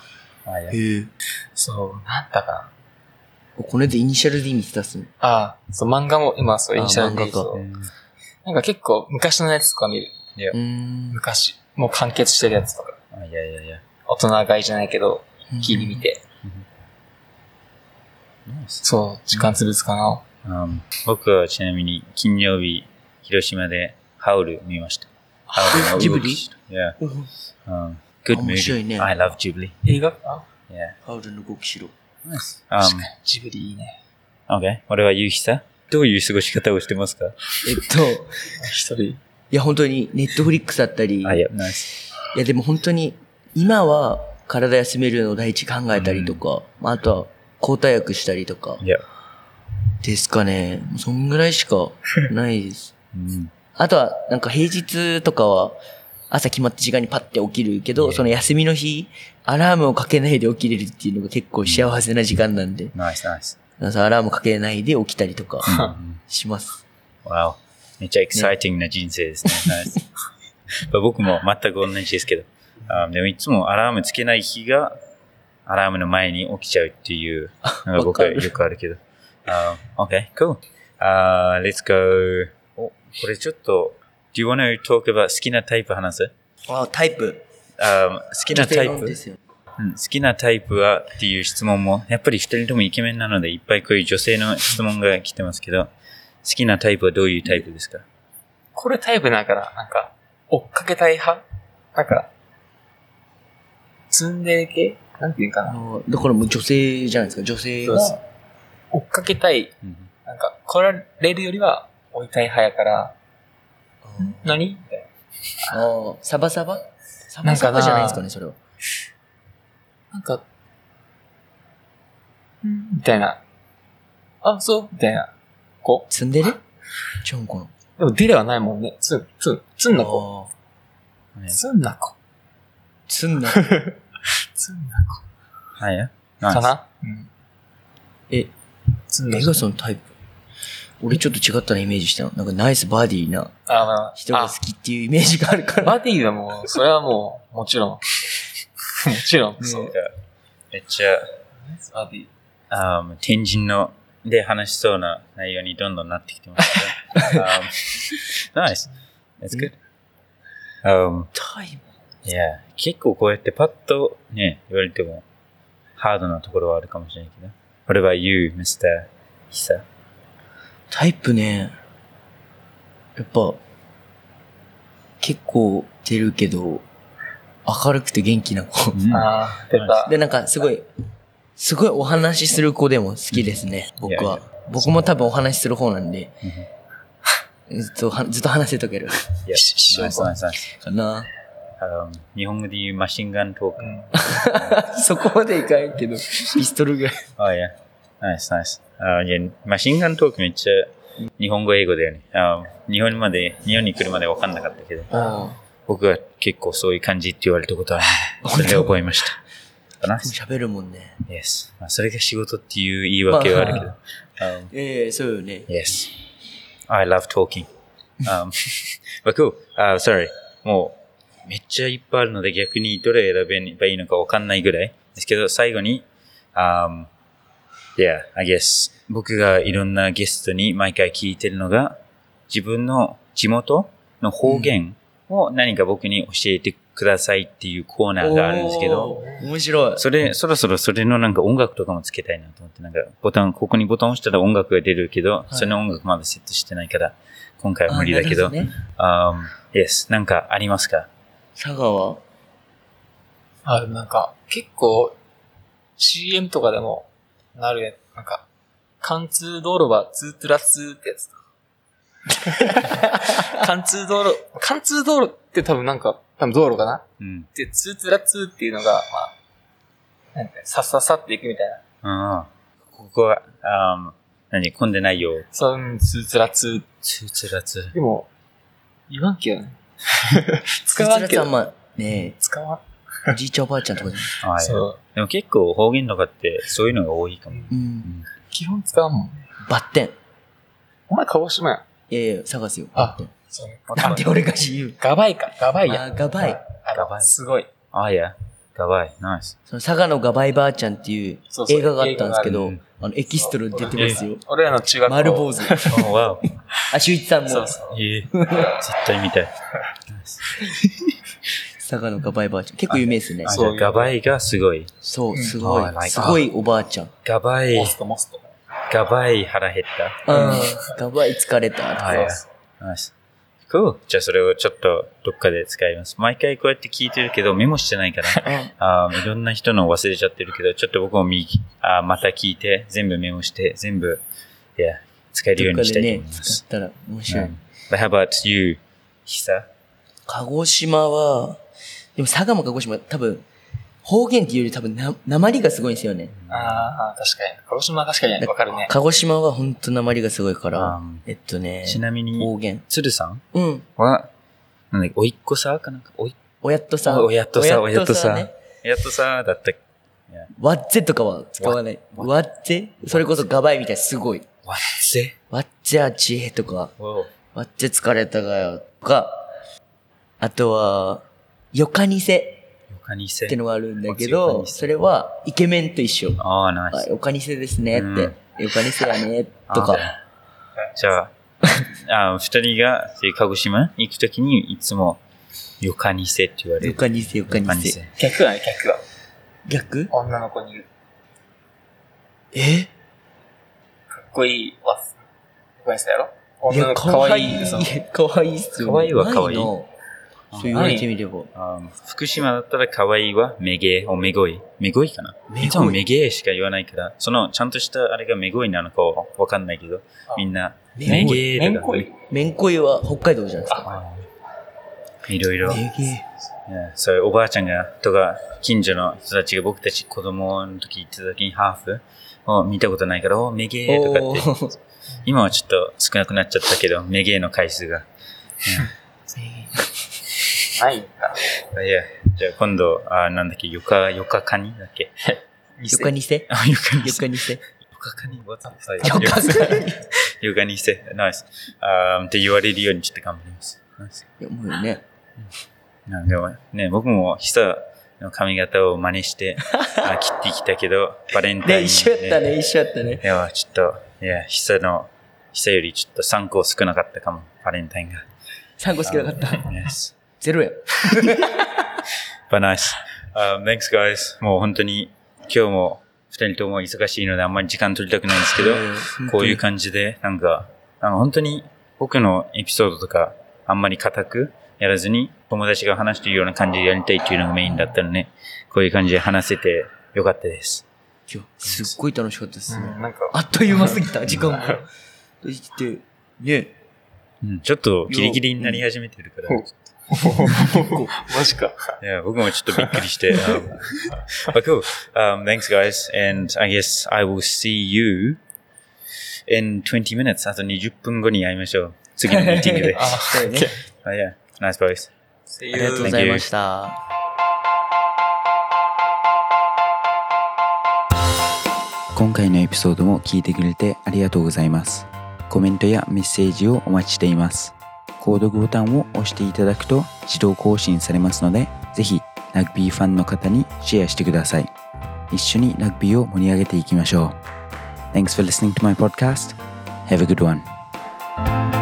Speaker 2: そう、なんだかな。
Speaker 3: これでイニシャル D 見てたっすね。
Speaker 2: ああ、そう、漫画も今、そう、
Speaker 3: あ
Speaker 2: イニシャル D
Speaker 3: か
Speaker 2: そうなんか結構、昔のやつとか見る。
Speaker 1: いや。
Speaker 2: 昔。もう完結してるやつとか。
Speaker 1: あ、いやいやいや。
Speaker 2: 大人買いじゃないけど、一気に見て。そう、時間潰すかな。
Speaker 1: うん僕はちなみに金曜日、広島でハウル見ました。ハウルの
Speaker 3: ジブリ？
Speaker 1: 動き Yeah.
Speaker 3: うん
Speaker 1: Um, good
Speaker 3: 面白い
Speaker 1: movie.
Speaker 3: ね
Speaker 1: I love Ghibli.
Speaker 2: 映画.
Speaker 3: ハウルの動きしろ。
Speaker 1: Nice.
Speaker 2: 確
Speaker 1: Um。
Speaker 2: ジブリいいね。
Speaker 1: okay. 俺はゆうひさ。どういう過ごし方をしてますか？
Speaker 3: えっと、い
Speaker 2: 一人。
Speaker 3: や本当にネットフリックスだったり、
Speaker 1: あ、いや、ナイス。
Speaker 3: いやでも本当に、今は体休めるのを第一考えたりとか、まああとは抗体薬したりとか
Speaker 1: いや。
Speaker 3: ですかね。そんぐらいしか ないです。
Speaker 1: うん。
Speaker 3: あとはなんか平日とかは朝決まった時間にパッて起きるけど、その休みの日、アラームをかけないで起きれるっていうのが結構幸せな時間なんで、
Speaker 1: ナイス、ナイス。
Speaker 3: 朝アラームかけないで起きたりとか
Speaker 1: うん
Speaker 3: します。
Speaker 1: Wow. めっちゃエキサイティングな人生ですね。僕も全く同じですけど。あでもいつもアラームつけない日が、アラームの前に起きちゃうっていうのが僕はよくあるけど。あ okay, cool. Uh, let's go. お、これちょっと、Do you want to talk about 好きなタイプ話す？
Speaker 3: あ、タイプ。
Speaker 1: あ好きなタイプ？うん。好きなタイプはっていう質問も、やっぱり二人ともイケメンなので、いっぱいこういう女性の質問が来てますけど、好きなタイプはどういうタイプですか？
Speaker 2: これタイプなんかななんか、追っかけたい派？なんか、ツンデレ系？なんていうかな？
Speaker 3: だからもう女性じゃないですか。女性が。
Speaker 2: 追っかけたい、なんか、来られるよりは追いたい派やから、何？みたいな。
Speaker 3: サバサバ？
Speaker 2: なんかな
Speaker 3: サバじゃないですかね、それは。
Speaker 2: なんか、んみたいな。あ、そうみたいな。子
Speaker 3: ツ ンデレちゃうんかな
Speaker 2: でもデレはないもんね。ツン、ツン、ツンな子。ツンな子。
Speaker 3: ツンな。
Speaker 2: ツンな
Speaker 1: はい。
Speaker 2: 子。かな？うん。
Speaker 3: え、
Speaker 2: ツンな
Speaker 3: 映画そのタイプ？俺ちょっと違ったなイメージしたの。なんかナイスバディな
Speaker 2: あ、まあ、
Speaker 3: 人が好きっていうイメージがあるか
Speaker 2: あ
Speaker 3: ら。
Speaker 2: バディはもう、それはもう、もちろん。もちろん。そう。
Speaker 1: めっちゃ、
Speaker 2: バディ。
Speaker 1: あー天神ので話しそうな内容にどんどんなってきてますけど。um, nice. That's good. Um,
Speaker 3: タイム
Speaker 1: いや、結構こうやってパッとね、言われても、ハードなところはあるかもしれないけど。What about you, Mr. 久
Speaker 3: タイプね、やっぱ、結構出るけど、明るくて元気な子。
Speaker 2: ああ、出た。
Speaker 3: で、なんかすごい、すごいお話しする子でも好きですね、僕は。僕も多分お話しする方なんで、ずっとは、ずっと話せとける。
Speaker 1: いや、
Speaker 2: し
Speaker 1: ナイスナイスナイス。
Speaker 3: かな。
Speaker 1: Um, 日本語で言うマシンガントーク。
Speaker 2: うん。
Speaker 3: そこまでいかんけど、ピストルぐらい。
Speaker 1: あ、いや。ナイスナイス。あ、いや、マシンガントークめっちゃ日本語英語だよね。あ日本まで、日本に来るまでわかんなかったけど、
Speaker 3: あ
Speaker 1: 僕は結構そういう感じって言われたことあるので、それで覚えました。
Speaker 3: 喋るもんね。
Speaker 1: Yes. まあ、それが仕事っていう言い訳はあるけど。Um,
Speaker 3: ええそうよね。
Speaker 1: yes. I love talking. Um, but cool. Uh, sorry. もう、めっちゃいっぱいあるので逆にどれ選べばいいのかわかんないぐらいですけど、最後に、um, yeah, I guess 僕がいろんなゲストに毎回聞いてるのが、自分の地元の方言を何か僕に教えてくださいっていうコーナーがあるんですけど。
Speaker 3: 面白い。
Speaker 1: それ、そろそろそれのなんか音楽とかもつけたいなと思って、なんかボタン、ここにボタン押したら音楽が出るけど、
Speaker 3: い
Speaker 1: その音楽まだセットしてないから、今回は無理だけど、
Speaker 3: あなるほね
Speaker 1: um, yes, なんかありますか？
Speaker 3: 佐川
Speaker 2: あ、なんか、結構、CM とかでも、なるやなんか、貫通道路はツートゥラツーってやつだ。貫通道路、貫通道路って多分なんか、多分道路かな？
Speaker 1: うん。
Speaker 2: で、ツートゥラツーっていうのが、まあ、なんて、さっさっさっていくみたいな。
Speaker 1: ああ。ここは、um, 何、混んでないよ。
Speaker 2: そう、うんツートゥラツー。
Speaker 1: つつらつ。
Speaker 2: でも、言わんけどね。使わんけど。
Speaker 3: そちらさんま、ね
Speaker 2: 使わん。
Speaker 3: え、おじいちゃんおばあちゃんとかじゃない。
Speaker 1: でも結構方言とかってそういうのが多いかも。
Speaker 3: うん。
Speaker 2: 基本使わんもんね。
Speaker 3: バッテン。
Speaker 2: お前鹿児島やん。
Speaker 3: いやいや、探すよ。
Speaker 2: あ
Speaker 3: バッテン
Speaker 2: そう。
Speaker 3: なんで俺が言う？
Speaker 2: ガバイか。ガバイや。
Speaker 3: あ、ガバイ。
Speaker 2: あ
Speaker 1: ガバイ
Speaker 2: すごい。
Speaker 1: ああ、いや。かわいい。ナイス。
Speaker 3: その佐賀のガバイばあちゃんっていう映画があったんですけど
Speaker 1: あ
Speaker 3: の、エキストラ出てますよ。
Speaker 2: 俺らの中学校。
Speaker 3: 丸坊主。
Speaker 1: おわお。
Speaker 3: あ、修一さんも
Speaker 2: そうそう。
Speaker 1: ええ絶対見たい。
Speaker 3: 佐賀のガバイばあちゃん。結構有名ですね
Speaker 2: そう
Speaker 1: あガバイがすごい。
Speaker 3: そう、すごいすごいおばあちゃん。
Speaker 1: ガバイ
Speaker 2: モ、ストモスト。
Speaker 1: ガバイ腹減った。
Speaker 3: うん。ガバイ疲れた。
Speaker 1: あいやナイス。Cool. じゃあそれをちょっとどっかで使います。毎回こうやって聞いてるけどメモしてないから、あーいろんな人の忘れちゃってるけど、ちょっと僕もみあーまた聞いて、全部メモして、全部、いや、使えるようにしたいと思いま
Speaker 3: 使
Speaker 1: す。
Speaker 3: ったら面白い。
Speaker 1: How about you, 久
Speaker 3: 鹿児島は、でも佐賀も鹿児島、多分、方言っていうより多分な、鉛がすごいんですよね。
Speaker 2: ああ、確かに。鹿児島は確かにわかるね。
Speaker 3: 鹿児島は本当鉛がすごいから
Speaker 1: うん、
Speaker 3: えっとね、
Speaker 1: ちなみに、
Speaker 3: 方言。
Speaker 1: 鶴さん？
Speaker 3: うん。
Speaker 1: は、なんだっけ、おいっ子さかなんか、おい、
Speaker 3: おやっとさん。
Speaker 1: おやっとさ、おやっとさ、
Speaker 3: ね。
Speaker 1: やっとさ、だったっけ？
Speaker 3: わっぜとかは使わない。わっぜ？それこそガバイみたいすごい。
Speaker 1: わっぜ？
Speaker 3: わっぜあちへとか、わっぜ疲れたがよとか、あとは、よかにせ
Speaker 1: よかにせ
Speaker 3: って。のがあるんだけど、それはイケメンと一緒。
Speaker 1: ああ、ナイ
Speaker 3: あ、
Speaker 1: ス。
Speaker 3: よかにせですねって。
Speaker 1: うん
Speaker 3: よかにせやね、とか。
Speaker 1: じゃあ、あ二人が鹿児島行くときにいつも、よかにせって言われる。
Speaker 3: よかにせ、よか
Speaker 1: よかに
Speaker 3: にせ
Speaker 1: せ。。
Speaker 2: 逆だね、逆だ。
Speaker 3: 逆？
Speaker 2: 女の子に言う。
Speaker 3: え？
Speaker 2: かっこいいわ。かっこいいっすやろ？
Speaker 3: いや、
Speaker 2: 女の子
Speaker 3: かわいい。かわいいっすよね。
Speaker 1: かわいいはかわいい
Speaker 3: そう言われてみれば。
Speaker 1: あ。福島だったら可愛いはめげおめごい。めごいかな？
Speaker 3: い
Speaker 1: いつもめげしか言わないから、そのちゃんとしたあれがめごいなのかはわかんないけど
Speaker 2: あ、
Speaker 1: みんな、
Speaker 3: め
Speaker 1: げとか
Speaker 2: めんこい。
Speaker 3: めんこいは北海道じゃないですか。
Speaker 1: あ。いろいろ。そういうおばあちゃんが、とか、近所の人たちが僕たち子供の時行ってた時にハーフ？を見たことないから、おめげーとか
Speaker 3: お
Speaker 1: って、
Speaker 3: ー。
Speaker 1: 今はちょっと少なくなっちゃったけど、めげーの回数が。
Speaker 2: ないんだ。
Speaker 1: いや、じゃあ今度、あなんだっけ、よか、よかかにだっけ？
Speaker 3: よかにせ？
Speaker 1: あ、よかに
Speaker 3: よかにせ。
Speaker 1: よかかに What's up?
Speaker 3: よかかに。
Speaker 1: ヨガにして、ナイス。あーって言われるようにちょっと頑張ります。ナイス。
Speaker 3: いや、もうね。
Speaker 1: なんでもね、僕も久の髪型を真似して、あ切ってきたけど、バレンタイン、
Speaker 3: ね、一緒やったね、一緒やったね。
Speaker 1: いや、ちょっと、いや、久の、久よりちょっと3個少なかったかも、バレンタインが。
Speaker 3: 3個好きなかった。ゼロや。
Speaker 1: But nice. Um, thanks guys. もう本当に今日も二人とも忙しいのであんまり時間取りたくないんですけど、こういう感じで、なんか、なんか本当に僕のエピソードとかあんまり固くやらずに友達が話しているような感じでやりたいっていうのがメインだったので、こういう感じで話せてよかったです。
Speaker 3: 今日、すっごい楽しかったですね。
Speaker 2: なんか、
Speaker 3: あっという間すぎた、時間が。そして、ね、
Speaker 1: うん、ちょっとギリギリになり始めてるから、
Speaker 2: ほうマ ジか。
Speaker 1: いや、僕もちょっとびっくりして。um, but cool. Um, thanks guys. And I guess I will see you in 20 minutes. あと20分後に会いましょう。次のミーティングで。
Speaker 2: あ、
Speaker 3: そうよね。
Speaker 1: oh, yeah. Nice boys.
Speaker 3: ありがとう
Speaker 2: you.
Speaker 3: ございました。
Speaker 1: 今回のエピソードも聞いてくれてありがとうございます。コメントやメッセージをお待ちしています。購読ボタンを押していただくと自動更新されますので、ぜひラグビーファンの方にシェアしてください。一緒にラグビーを盛り上げていきましょう。Thanks for listening to my podcast. Have a good one.